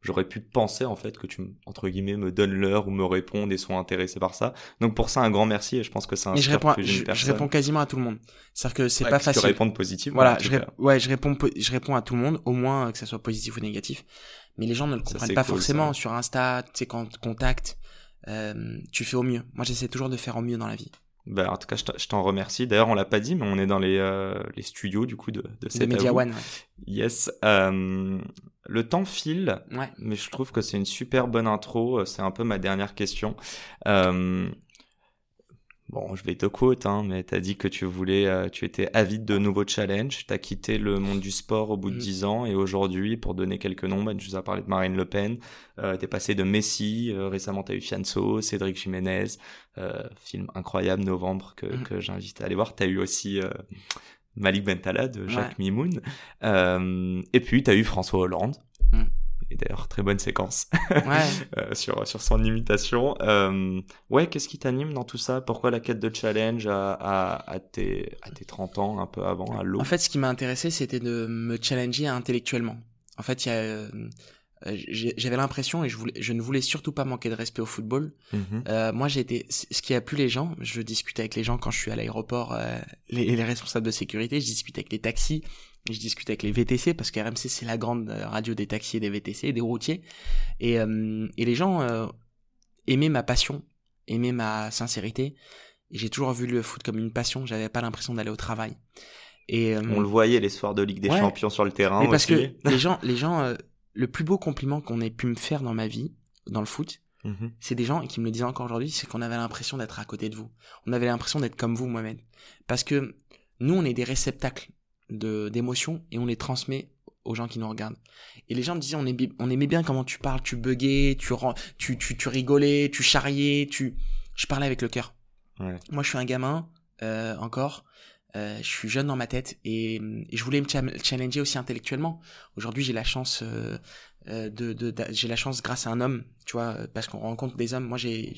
j'aurais pu penser en fait que tu me- entre guillemets me donnes l'heure ou me répondes et sois intéressé par ça. Donc pour ça un grand merci et je pense que c'est un je réponds, à- je, je réponds quasiment à tout le monde. C'est-à-dire que c'est pas facile. Tu réponds positivement. Voilà, je, rép- ouais, je réponds, po- je réponds à tout le monde, au moins que ça soit positif ou négatif. Mais les gens ne le Ça, comprennent pas cool, forcément ça. sur Insta, tu sais, quand contacte, euh, tu fais au mieux. Moi, j'essaie toujours de faire au mieux dans la vie. Bah, en tout cas, je t'en- remercie. D'ailleurs, on l'a pas dit, mais on est dans les, euh, les studios du coup de, de De cet Media. One, Yes. Euh, le temps file, ouais. mais je trouve que c'est une super bonne intro. C'est un peu ma dernière question. Euh, bon, je vais te quote, hein, mais t'as dit que tu voulais, euh, tu étais avide de nouveaux challenges. T'as quitté le monde du sport au bout de Mm. 10 ans et aujourd'hui, pour donner quelques noms, bah, tu nous as parlé de Marine Le Pen. Euh, t'es passé de Messi. euh, récemment, t'as eu Fianso, Cédric Jiménez. Euh, film incroyable, novembre, que, Mm. que j'invite à aller voir. T'as eu aussi euh, Malik Bentala de Jacques Ouais. Mimoun. Euh, et puis, t'as eu François Hollande. Mm. Et d'ailleurs, très bonne séquence Ouais. euh, sur, sur son imitation. Euh, ouais, qu'est-ce qui t'anime dans tout ça? Pourquoi la quête de challenge à, à, à, tes, à tes 30 ans, un peu avant, à l'eau? En fait, ce qui m'a intéressé, c'était de me challenger intellectuellement. En fait, il y a, euh, j'avais l'impression, et je, voulais, je ne voulais surtout pas manquer de respect au football. Mhm. Euh, moi, j'ai été, ce qui a plu les gens, je discute avec les gens quand je suis à l'aéroport, euh, les, les responsables de sécurité, je discute avec les taxis, je discute avec les VTC, parce que RMC, c'est la grande euh, radio des taxis et des VTC, des routiers. Et, euh, et les gens euh, aimaient ma passion, aimaient ma sincérité. Et j'ai toujours vu le foot comme une passion, j'avais pas l'impression d'aller au travail. Et, euh, On le voyait les soirs de Ligue des Ouais. Champions sur le terrain mais parce aussi. que les gens, les gens, le plus beau compliment qu'on ait pu me faire dans ma vie, dans le foot, Mhm. c'est des gens qui me le disent encore aujourd'hui, c'est qu'on avait l'impression d'être à côté de vous. On avait l'impression d'être comme vous, Mohamed. Parce que nous, on est des réceptacles d'émotions et on les transmet aux gens qui nous regardent. Et les gens me disaient, on, aimait, on aimait bien comment tu parles, tu buguais, tu, tu, tu, tu rigolais, tu charriais, tu... Je parlais avec le cœur. Ouais. Moi, je suis un gamin, encore. je suis jeune dans ma tête et, je voulais me challenger aussi intellectuellement. Aujourd'hui, j'ai la chance de, de, j'ai la chance grâce à un homme, tu vois, parce qu'on rencontre des hommes. Moi, j'ai,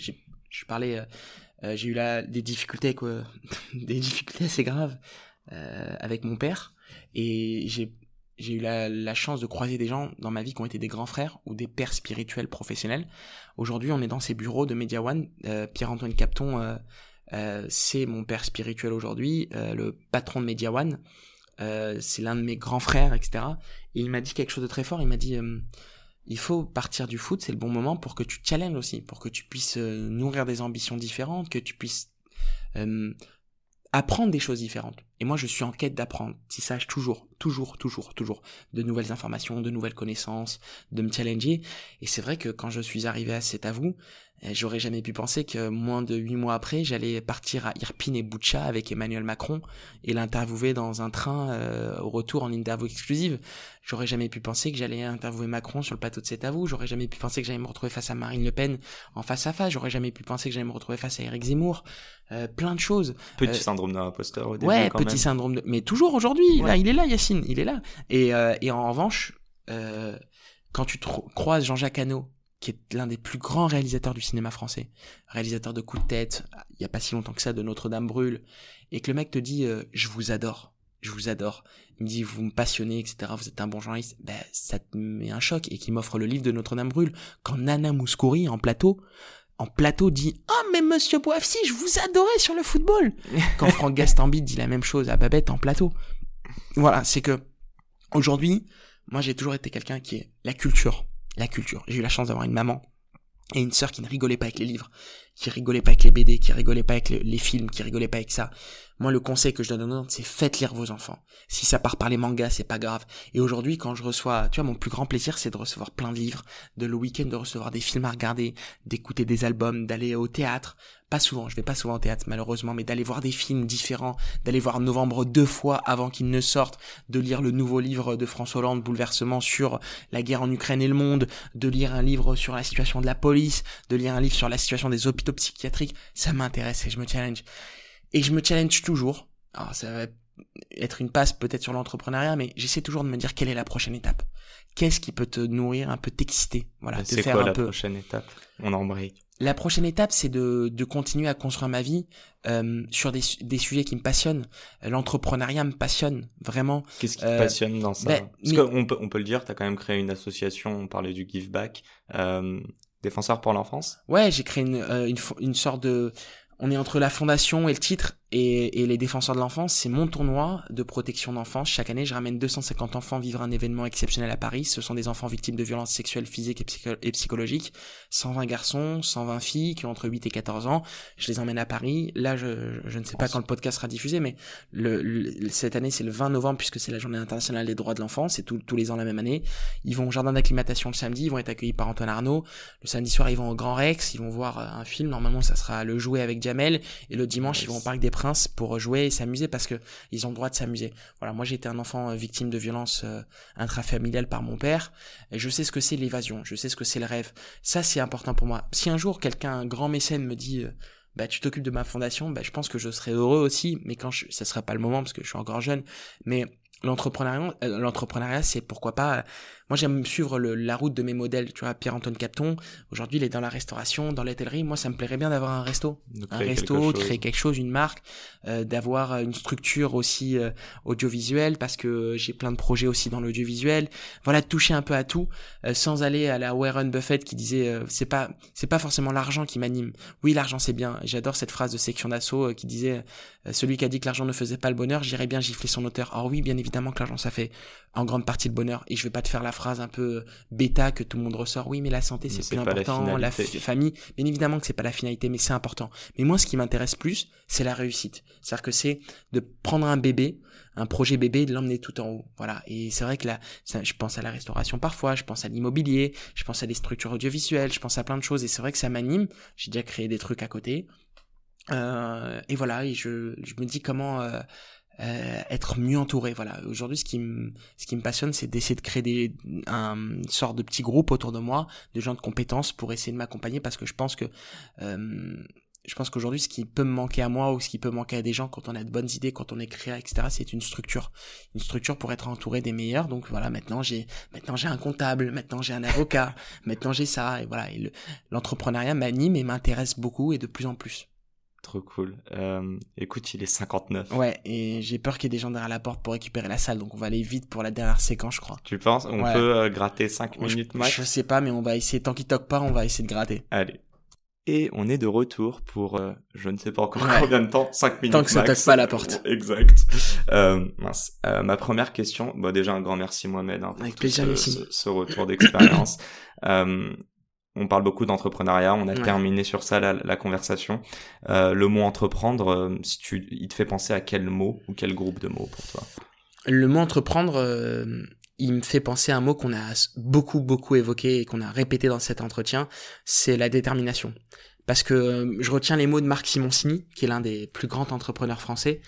je parlais, j'ai eu là des difficultés, quoi, des difficultés assez graves avec mon père et j'ai j'ai eu la, chance de croiser des gens dans ma vie qui ont été des grands frères ou des pères spirituels professionnels. Aujourd'hui, on est dans ces bureaux de Media One. Euh, Pierre-Antoine Capton, euh, euh, c'est mon père spirituel aujourd'hui, le patron de Media One. c'est l'un de mes grands frères, etc. Et il m'a dit quelque chose de très fort. Il m'a dit il faut partir du foot, c'est le bon moment pour que tu challenges aussi, pour que tu puisses nourrir des ambitions différentes, que tu puisses apprendre des choses différentes. Et moi, je suis en quête sache toujours, toujours, toujours, toujours, de nouvelles informations, de nouvelles connaissances, de me challenger. Et c'est vrai que quand je suis arrivé à cet avou, j'aurais jamais pu penser que moins de huit mois après, j'allais partir à Irpine et Boucha avec Emmanuel Macron et l'interviewer dans un train euh, au retour en interview exclusive. J'aurais jamais pu penser que j'allais interviewer Macron sur le plateau de cet avou. J'aurais jamais pu penser que j'allais me retrouver face à Marine Le Pen en face à face. J'aurais jamais pu penser que j'allais me retrouver face à Eric Zemmour. Euh, plein de choses. Petit euh, syndrome d'un imposteur au début. Ouais, quand petit syndrome de... Mais toujours aujourd'hui, là, il est là, Yacine, il est là. Et, et en revanche, quand tu croises Jean-Jacques Hano, qui est l'un des plus grands réalisateurs du cinéma français, réalisateur de coups de tête, il y a pas si longtemps que ça, de Notre-Dame brûle, et que le mec te dit euh, je vous adore, je vous adore, il me dit vous me passionnez, etc. Vous êtes un bon journaliste, ben ça te met un choc et qui m'offre le livre de Notre-Dame brûle. Quand Nana Mouskouri en plateau en plateau dit oh mais Monsieur Boafsi je vous adorais sur le football quand Franck Gastambide dit la même chose à Babette en plateau. Voilà c'est que aujourd'hui moi j'ai toujours été quelqu'un qui est la culture la culture. J'ai eu la chance d'avoir une maman et une sœur qui ne rigolait pas avec les livres, qui rigolait pas avec les BD, qui rigolait pas avec les films, qui rigolait pas avec ça. Moi, le conseil que je donne aux autres, c'est faites lire vos enfants. Si ça part par les mangas, c'est pas grave. Et aujourd'hui, quand je reçois, tu vois, mon plus grand plaisir, c'est de recevoir plein de livres, de le week-end de recevoir des films à regarder, d'écouter des albums, d'aller au théâtre. Pas souvent, je vais pas souvent au théâtre, malheureusement, mais d'aller voir des films différents, d'aller voir Novembre deux fois avant qu'il ne sorte, de lire le nouveau livre de François Hollande, Bouleversement sur la guerre en Ukraine et le monde, de lire un livre sur la situation de la police, de lire un livre sur la situation des hôpitaux psychiatriques. Ça m'intéresse et je me challenge. Et je me challenge toujours. Alors ça va être une passe peut-être sur l'entrepreneuriat, mais j'essaie toujours de me dire quelle est la prochaine étape. Qu'est-ce qui peut te nourrir, un peu t'exciter, voilà, te faire quoi, la prochaine étape? On embraye. La prochaine étape, c'est de, de continuer à construire ma vie euh, sur des, des sujets qui me passionnent. L'entrepreneuriat me passionne vraiment. Qu'est-ce qui te euh, passionne dans ça? ben, Parce qu'on peut, on peut le dire, tu as quand même créé une association, on parlait du Give Back, euh, Défenseur pour l'enfance? Ouais, j'ai créé une, euh, une, une sorte de on est entre la fondation et le titre et, les défenseurs de l'enfance, c'est mon tournoi de protection d'enfance. Chaque année, je ramène 250 enfants vivre un événement exceptionnel à Paris. Ce sont des enfants victimes de violences sexuelles, physiques et, psychologiques. 120 garçons, 120 filles qui ont entre 8 et 14 ans. Je les emmène à Paris. Là, je, je ne sais pas quand le podcast sera diffusé, mais le, cette année, c'est le 20 novembre puisque c'est la journée internationale des droits de l'enfant. C'est tous les ans la même année. Ils vont au jardin d'acclimatation le samedi. Ils vont être accueillis par Antoine Arnaud. Le samedi soir, ils vont au Grand Rex. Ils vont voir euh, un film. Normalement, ça sera le jouet avec Jamel. Et le dimanche, ils vont au Parc des Pour jouer et s'amuser parce que ils ont le droit de s'amuser. Voilà, moi j'ai été un enfant euh, victime de violence euh, intrafamiliale par mon père et je sais ce que c'est l'évasion, je sais ce que c'est le rêve. Ça c'est important pour moi. Si un jour quelqu'un, un grand mécène me dit euh, bah tu t'occupes de ma fondation, bah je pense que je serai heureux aussi, mais quand je, ça sera pas le moment parce que je suis encore jeune, mais l'entrepreneuriat l'entrepreneuriat c'est pourquoi pas moi, j'aime suivre le, la route de mes modèles. Tu vois, Pierre-Antoine Capton, aujourd'hui, il est dans la restauration, dans l'hôtellerie. Moi, ça me plairait bien d'avoir un resto. Un resto, de créer quelque chose, une marque, euh, d'avoir une structure aussi euh, audiovisuelle parce que j'ai plein de projets aussi dans l'audiovisuel. Voilà, de toucher un peu à tout euh, sans aller à la Warren Buffett qui disait euh, c'est pas c'est pas forcément l'argent qui m'anime. Oui, l'argent c'est bien. J'adore cette phrase de section d'assaut qui disait celui qui a dit que l'argent ne faisait pas le bonheur, j'irais bien gifler son auteur. Alors oui, bien évidemment que l'argent ça fait en grande partie le bonheur et je vais pas te faire la phrase un peu bêta que tout le monde ressort. Oui, mais la santé, c'est plus important. La, famille, bien évidemment que c'est pas la finalité, mais c'est important. Mais moi, ce qui m'intéresse plus, c'est la réussite. C'est-à-dire que c'est de prendre un bébé, un projet bébé, de l'emmener tout en haut. Voilà. Et c'est vrai que là, je pense à la restauration parfois, je pense à l'immobilier, je pense à des structures audiovisuelles, je pense à plein de choses. Et c'est vrai que ça m'anime. J'ai déjà créé des trucs à côté. Euh, et voilà, et je, je me dis comment euh, euh, être mieux entouré. Voilà. Aujourd'hui, ce qui me ce qui me passionne, c'est d'essayer de créer des un une sorte de petit groupe autour de moi, de gens de compétences pour essayer de m'accompagner parce que je pense que euh, je pense qu'aujourd'hui, ce qui peut me manquer à moi ou ce qui peut manquer à des gens quand on a de bonnes idées, quand on est créa, etc., c'est une structure. Une structure pour être entouré des meilleurs. Donc voilà, maintenant j'ai, maintenant j'ai un comptable, maintenant j'ai un avocat, maintenant j'ai ça. Et voilà, et l'entrepreneuriat m'anime et m'intéresse beaucoup et de plus en plus. Trop cool. Euh, écoute, il est 59. Ouais, et j'ai peur qu'il y ait des gens derrière la porte pour récupérer la salle, donc on va aller vite pour la dernière séquence, je crois. Tu penses? On peut euh, gratter 5 minutes max? Je sais pas, mais on va essayer, tant qu'il toque pas, on va essayer de gratter. Allez. Et on est de retour pour, euh, je ne sais pas encore combien de temps, 5 minutes Tant que ça toque pas à la porte. exact. Euh, mince. Ma première question, bon déjà un grand merci Mohamed hein, pour Avec plaisir, ce, ce, retour d'expérience. on parle beaucoup d'entrepreneuriat, on a terminé sur ça la, la conversation. Euh, le mot entreprendre, euh, si tu, il te fait penser à quel mot ou quel groupe de mots pour toi? Le mot entreprendre, euh, il me fait penser à un mot qu'on a beaucoup beaucoup évoqué et qu'on a répété dans cet entretien, c'est la détermination. Parce que je retiens les mots de Marc Simoncini, qui est l'un des plus grands entrepreneurs français,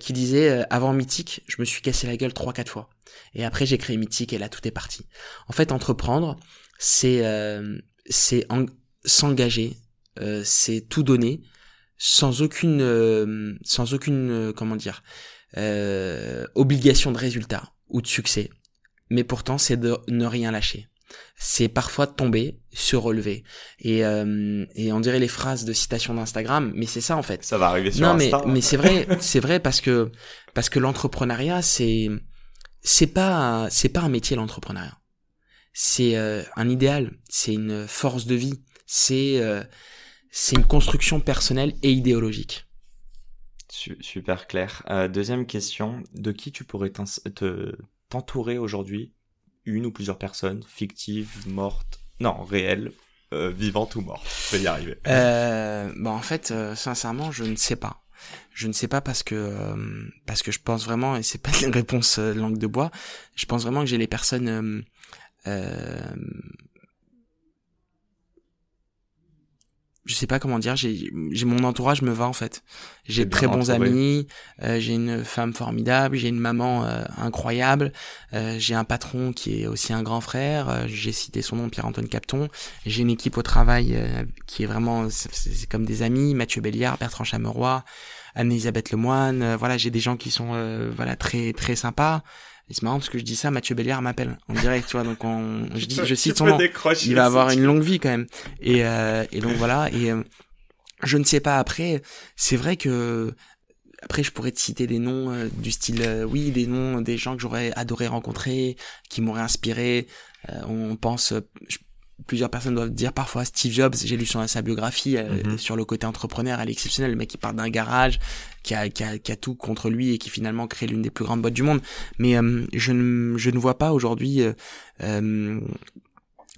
qui disait avant Mythique, je me suis cassé la gueule trois quatre fois, et après j'ai créé Mythique et là tout est parti. En fait, entreprendre, c'est euh, c'est s'engager, euh, c'est tout donner sans aucune euh, sans aucune euh, comment dire euh, obligation de résultat ou de succès. Mais pourtant, c'est de ne rien lâcher. C'est parfois de tomber, se relever. Et, et on dirait les phrases de citation d'Instagram, mais c'est ça en fait. Ça va arriver sur non, Insta. mais mais c'est vrai, c'est vrai parce que parce que l'entrepreneuriat c'est c'est pas c'est pas un métier l'entrepreneuriat c'est euh, un idéal, c'est une force de vie, c'est euh, c'est une construction personnelle et idéologique. Super clair. Euh, deuxième question, de qui tu pourrais t'entourer aujourd'hui Une ou plusieurs personnes, fictives, mortes Non, réelles, vivantes ou mortes Je vais y arriver. Bon, en fait, sincèrement, je ne sais pas. Je ne sais pas parce que parce que je pense vraiment et c'est pas une réponse langue de bois. Je pense vraiment que j'ai les personnes euh, je sais pas comment dire, j'ai mon entourage me va en fait. J'ai de très bons amis, euh, j'ai une femme formidable, j'ai une maman euh, incroyable, euh, j'ai un patron qui est aussi un grand frère, j'ai cité son nom Pierre-Antoine Capton, j'ai une équipe au travail qui est vraiment c'est comme des amis, Mathieu Béliard, Bertrand Chameroy, Anne-Elisabeth Lemoine, voilà, j'ai des gens qui sont voilà très très sympas. Et c'est marrant parce que je dis ça, Mathieu Béliard m'appelle en direct, tu vois, donc on, je dis, je cite son nom. Il va avoir une longue vie quand même. Et, euh, et donc voilà. Et euh, je ne sais pas après. C'est vrai que après je pourrais te citer des noms euh, du style, euh, oui, des noms des gens que j'aurais adoré rencontrer, qui m'auraient inspiré. on pense, je plusieurs personnes doivent dire parfois Steve Jobs, j'ai lu sur sa biographie euh, mhm. sur le côté entrepreneur, elle est exceptionnelle, le mec qui part d'un garage, qui a, qui, a, qui a, tout contre lui et qui finalement crée l'une des plus grandes boîtes du monde. Mais euh, je, ne, je ne vois pas aujourd'hui euh,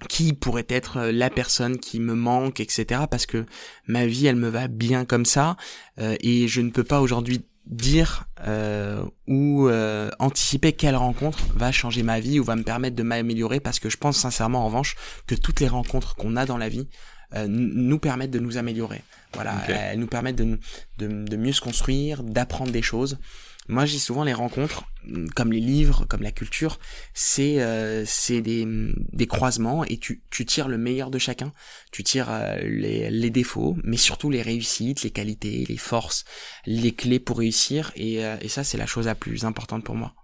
qui pourrait être la personne qui me manque, etc. Parce que ma vie, elle me va bien comme ça et je ne peux pas aujourd'hui dire euh, ou euh, anticiper quelle rencontre va changer ma vie ou va me permettre de m'améliorer parce que je pense sincèrement en revanche que toutes les rencontres qu'on a dans la vie euh, nous permettent de nous améliorer. Voilà, elles nous permettent de, de, de mieux se construire, d'apprendre des choses. Moi, j'ai souvent les rencontres, mm, comme les livres, comme la culture, c'est euh, c'est des, des croisements et tu, tu tires le meilleur de chacun. Tu tires euh, les, les défauts, mais surtout les réussites, les qualités, les forces, les clés pour réussir. Et, euh, et ça, c'est la chose la plus importante pour moi.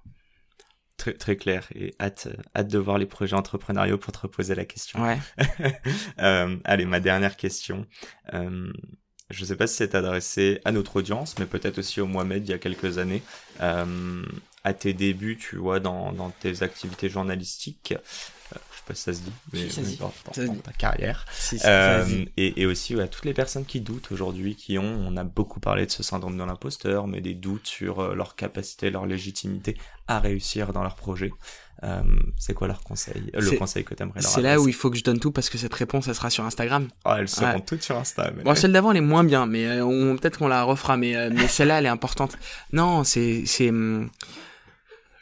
Très, très clair et hâte, hâte de voir les projets entrepreneuriaux pour te reposer la question. Ouais. euh, allez, ma dernière question. Je ne sais pas si c'est adressé à notre audience, mais peut-être aussi au Mohamed il y a quelques années. Euh, à tes débuts, tu vois, dans, dans tes activités journalistiques, euh, je sais pas si ça se dit, mais, si, dans, dans, dans ta carrière. Si, euh, et, et, aussi ouais, à toutes les personnes qui doutent aujourd'hui, qui ont, on a beaucoup parlé de ce syndrome de l'imposteur, mais des doutes sur leur capacité, leur légitimité à réussir dans leur projet. Euh, c'est quoi leur conseil Le conseil que t'aimerais leur C'est là où il faut que je donne tout parce que cette réponse, elle sera sur Instagram. Oh, elles seront ouais. toutes sur Insta. Mais... Bon, celle d'avant, elle est moins bien, mais euh, on, peut-être qu'on la refera, mais, euh, mais celle-là, elle est importante. Non, c'est c'est hum,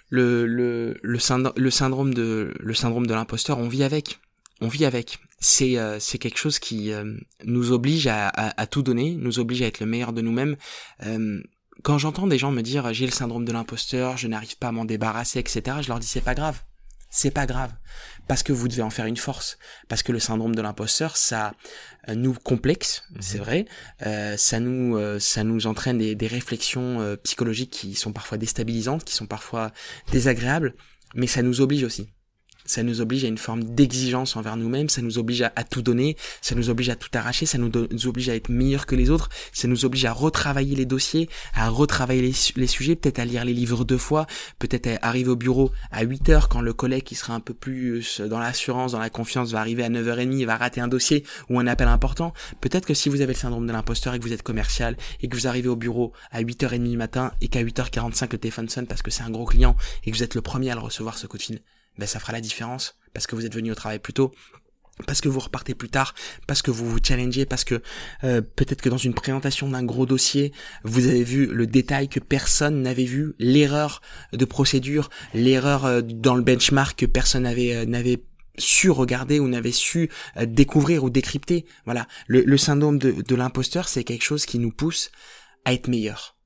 le le le, syndrome, le syndrome de le syndrome de l'imposteur. On vit avec. On vit avec. C'est euh, c'est quelque chose qui euh, nous oblige à, à, à, tout donner, nous oblige à être le meilleur de nous-mêmes. Euh, quand j'entends des gens me dire j'ai le syndrome de l'imposteur, je n'arrive pas à m'en débarrasser, etc., je leur dis c'est pas grave. c'est pas grave parce que vous devez en faire une force parce que le syndrome de l'imposteur ça euh, nous complexe mhm. c'est vrai euh, ça nous euh, ça nous entraîne des, des réflexions euh, psychologiques qui sont parfois déstabilisantes qui sont parfois désagréables mais ça nous oblige aussi ça nous oblige à une forme d'exigence envers nous-mêmes, ça nous oblige à, tout donner, ça nous oblige à tout arracher, ça nous, oblige à être meilleur que les autres, ça nous oblige à retravailler les dossiers, à retravailler les, sujets, peut-être à lire les livres deux fois, peut-être à arriver au bureau à 8 heures quand le collègue qui sera un peu plus dans l'assurance, dans la confiance va arriver à 9h30 et va rater un dossier ou un appel important. Peut-être que si vous avez le syndrome de l'imposteur et que vous êtes commercial et que vous arrivez au bureau à 8h30 du matin et qu'à 8h45 le téléphone sonne parce que c'est un gros client et que vous êtes le premier à le recevoir ce coup de fil, ben ça fera la différence parce que vous êtes venu au travail plus tôt parce que vous repartez plus tard, parce que vous vous challengez, parce que euh, peut-être que dans une présentation d'un gros dossier, vous avez vu le détail que personne n'avait vu, l'erreur de procédure, l'erreur euh, dans le benchmark que personne n'avait euh, n'avait su regarder ou n'avait su découvrir ou décrypter. Voilà, le, syndrome de, de l'imposteur, c'est quelque chose qui nous pousse à être meilleur.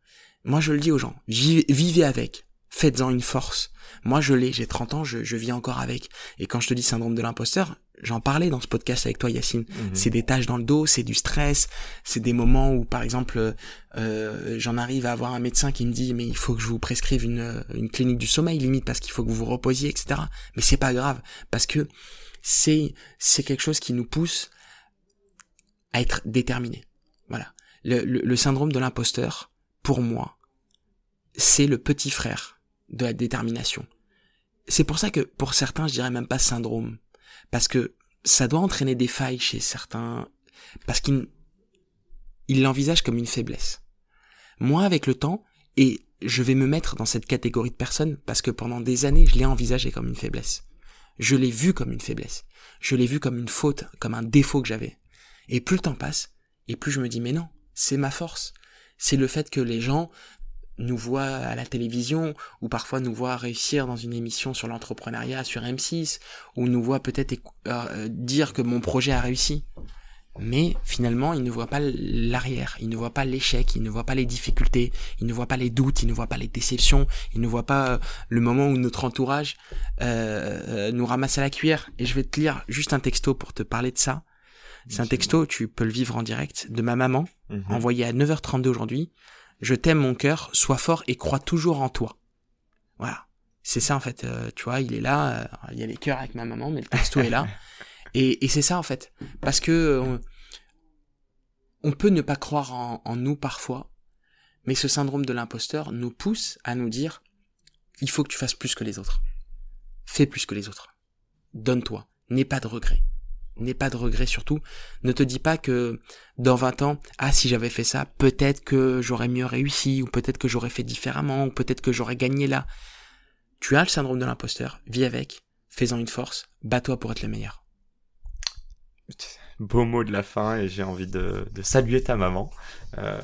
Moi, je le dis aux gens, vivez avec, faites-en une force. Moi, je l'ai, j'ai 30 ans, je, je vis encore avec. Et quand je te dis syndrome de l'imposteur, j'en parlais dans ce podcast avec toi, Yacine. Mhm. C'est des tâches dans le dos, c'est du stress, c'est des moments où, par exemple, euh, j'en arrive à avoir un médecin qui me dit, mais il faut que je vous prescrive une, une clinique du sommeil, limite, parce qu'il faut que vous vous reposiez, etc. Mais c'est pas grave, parce que c'est, c'est quelque chose qui nous pousse à être déterminé. Voilà. Le, le, le syndrome de l'imposteur, pour moi, c'est le petit frère de la détermination. C'est pour ça que pour certains, je dirais même pas syndrome, parce que ça doit entraîner des failles chez certains, parce qu'ils ils l'envisagent comme une faiblesse. Moi, avec le temps, et je vais me mettre dans cette catégorie de personnes parce que pendant des années, je l'ai envisagé comme une faiblesse. Je l'ai vu comme une faiblesse. Je l'ai vu comme une faute, comme un défaut que j'avais. Et plus le temps passe, et plus je me dis, mais non, c'est ma force. C'est le fait que les gens nous voit à la télévision, ou parfois nous voit réussir dans une émission sur l'entrepreneuriat sur M6, ou nous voit peut-être euh, dire que mon projet a réussi. Mais finalement, il ne voit pas l'arrière, il ne voit pas l'échec, il ne voit pas les difficultés, il ne voit pas les doutes, il ne voit pas les déceptions, il ne voit pas euh, le moment où notre entourage euh, nous ramasse à la cuillère. Et je vais te lire juste un texto pour te parler de ça. C'est un texto, tu peux le vivre en direct, de ma maman, mhm. envoyé à 9h32 aujourd'hui. Je t'aime mon cœur, sois fort et crois toujours en toi. Voilà. C'est ça en fait, euh, tu vois, il est là, euh, il y a les cœurs avec ma maman, mais le texto est là. Et, c'est ça en fait. Parce que euh, on, peut ne pas croire en, en nous parfois, mais ce syndrome de l'imposteur nous pousse à nous dire, il faut que tu fasses plus que les autres. Fais plus que les autres. Donne-toi. N'aie pas de regrets n'aie pas de regrets surtout. Ne te dis pas que dans 20 ans, ah si j'avais fait ça, peut-être que j'aurais mieux réussi, ou peut-être que j'aurais fait différemment, ou peut-être que j'aurais gagné là. Tu as le syndrome de l'imposteur, vis avec, fais-en une force, bats-toi pour être le meilleur. Beau mot de la fin et j'ai envie de, saluer ta maman. Euh,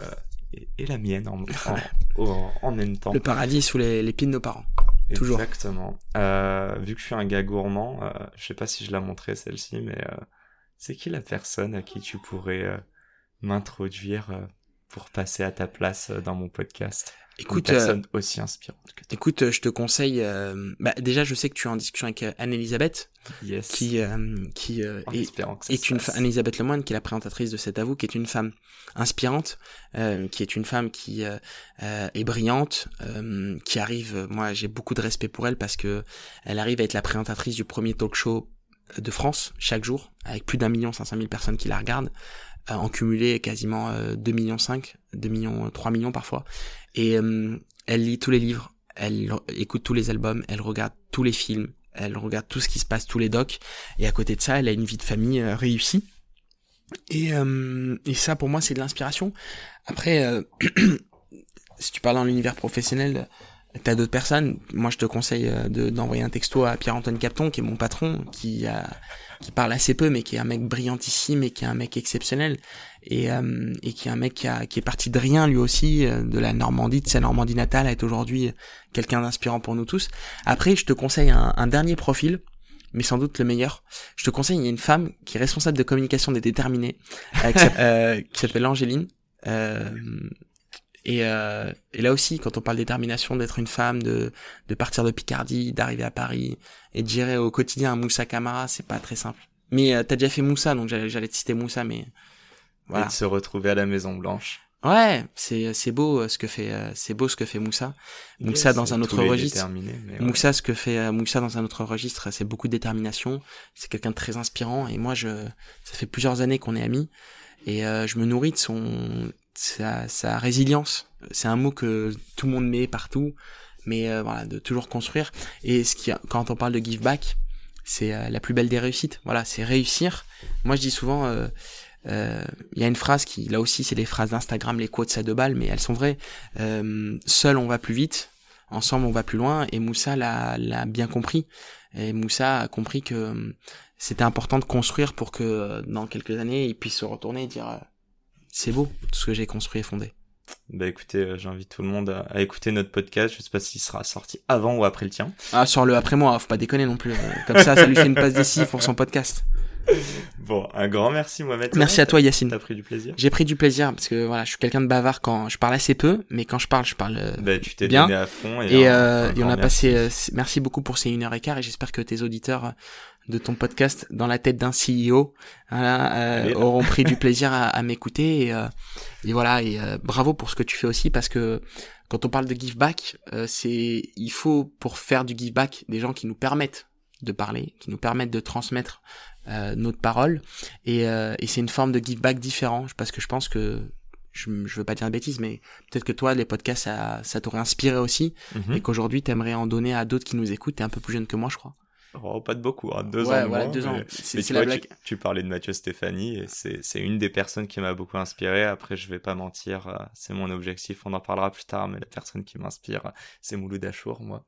et, la mienne en, en, même temps. Le paradis sous les, les pieds de nos parents. Toujours. Exactement. Euh, vu que je suis un gars gourmand, euh, je sais pas si je l'ai montré celle-ci, mais euh, c'est qui la personne à qui tu pourrais euh, m'introduire euh, pour passer à ta place dans mon podcast? Écoute, une personne aussi inspirante. Que écoute, je te conseille. bah, déjà, je sais que tu es en discussion avec Anne-Elisabeth, yes. qui qui est, est une Anne-Elisabeth Lemoine, qui est la présentatrice de cet avou, qui est une femme inspirante, euh, qui est une femme qui euh, euh est brillante, euh, qui arrive, moi j'ai beaucoup de respect pour elle parce que elle arrive à être la présentatrice du premier talk show de France chaque jour, avec plus d'un million cinq cent mille personnes qui la regardent, en cumulé quasiment 2 millions 5, 2 millions, 3 millions parfois. Et elle lit tous les livres, elle écoute tous les albums, elle regarde tous les films, elle regarde tout ce qui se passe, tous les docs. Et à côté de ça, elle a une vie de famille réussie. Et, euh, et ça, pour moi, c'est de l'inspiration. Après, euh, si tu parles dans l'univers professionnel, t'as d'autres personnes. Moi, je te conseille euh, de, d'envoyer un texto à Pierre-Antoine Capton, qui est mon patron, qui a, qui parle assez peu, mais qui est un mec brillantissime et qui est un mec exceptionnel. Et, euh, et qui est un mec qui, a, qui est parti de rien, lui aussi, de la Normandie, de sa Normandie natale, à être aujourd'hui quelqu'un d'inspirant pour nous tous. Après, je te conseille un, un dernier profil mais sans doute le meilleur. Je te conseille, il y a une femme qui est responsable de communication des déterminés, euh, qui euh, s'appelle Angéline, euh, Et, euh, et là aussi, quand on parle détermination d'être une femme, de, de partir de Picardie, d'arriver à Paris et de gérer au quotidien un Moussa Camara, c'est pas très simple. Mais euh, t'as déjà fait Moussa, donc j'allais, te citer Moussa, mais voilà. Et de se retrouver à la Maison Blanche. Ouais, c'est c'est beau euh, ce que fait euh, c'est beau ce que fait Moussa. Moussa dans un autre registre. Moussa ce que fait euh, Moussa dans un autre registre, c'est beaucoup de détermination. C'est quelqu'un de très inspirant et moi je ça fait plusieurs années qu'on est amis et je me nourris de son sa, sa résilience. C'est un mot que tout le monde met partout, mais voilà de toujours construire. Et ce qui quand on parle de give back, c'est la plus belle des réussites. Voilà, c'est réussir. Moi je dis souvent euh, il y a une phrase qui, là aussi, c'est des phrases d'Instagram, les quotes à deux balles, mais elles sont vraies. Euh, seul, on va plus vite. Ensemble, on va plus loin. Et Moussa l'a, bien compris. Et Moussa a compris que euh, c'était important de construire pour que dans quelques années, il puisse se retourner et dire c'est beau tout ce que j'ai construit et fondé. Bah écoutez, j'invite tout le monde à, écouter notre podcast. Je sais pas s'il sera sorti avant ou après le tien. Ah, sur le après moi, faut pas déconner non plus. Comme ça, ça lui fait une passe d'ici pour son podcast. Bon, un grand merci Mohamed. Merci à toi Yacine. T'as pris du plaisir J'ai pris du plaisir parce que voilà, je suis quelqu'un de bavard quand je parle assez peu, mais quand je parle, je parle euh, bah, tu t'es bien. Donné à fond et, et, euh, et on a passé. Euh, merci beaucoup pour ces une heure et quart et j'espère que tes auditeurs de ton podcast dans la tête d'un CEO voilà, auront pris du plaisir à, à m'écouter et, et, voilà et bravo pour ce que tu fais aussi parce que quand on parle de give back, c'est il faut pour faire du give back des gens qui nous permettent de parler, qui nous permettent de transmettre euh, notre parole. Et, euh, et c'est une forme de give back différent, parce que je pense que je, je veux pas dire de bêtises, mais peut-être que toi, les podcasts, ça, ça t'aurait inspiré aussi, mhm. et qu'aujourd'hui, t'aimerais en donner à d'autres qui nous écoutent. T'es un peu plus jeune que moi, je crois. Oh, pas de beaucoup, hein, deux ouais, ans. Voilà, deux ans. C'est la blague. Tu, parlais de Mathieu Stéphanie et c'est une des personnes qui m'a beaucoup inspiré. Après, je vais pas mentir, euh, c'est mon objectif. On en parlera plus tard, mais la personne qui m'inspire, c'est Mouloud Achour, moi,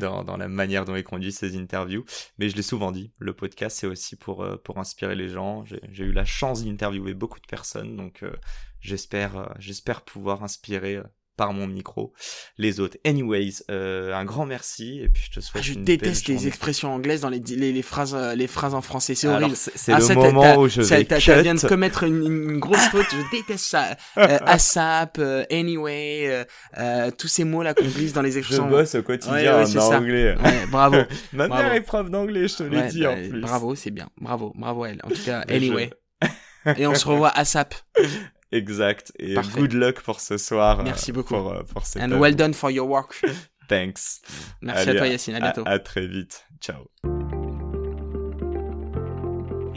dans, dans la manière dont il conduit ses interviews. Mais je l'ai souvent dit, le podcast, c'est aussi pour, euh, pour inspirer les gens. J'ai eu la chance d'interviewer beaucoup de personnes, donc euh, j'espère j'espère pouvoir inspirer par mon micro les autres. Anyways, euh, un grand merci et puis je te souhaite. Ah, je déteste les expressions anglaises dans les, les, phrases euh, les phrases en français, c'est horrible. C'est ah, le moment où je vais cut. viens de commettre une, grosse faute, je déteste ça. Euh, ASAP, euh, anyway, tous ces mots là qu'on glisse dans les expressions. Je bosse au quotidien en anglais. bravo. Ma mère est prof d'anglais, je te l'ai dit en bah, plus. Bravo, c'est bien. Bravo, bravo elle. En tout cas, anyway. et on se revoit ASAP. Exact. Et good luck pour ce soir. Merci beaucoup. Pour, euh, pour And well done for your work. Thanks. Merci à toi Yacine, à bientôt. à très vite. Ciao.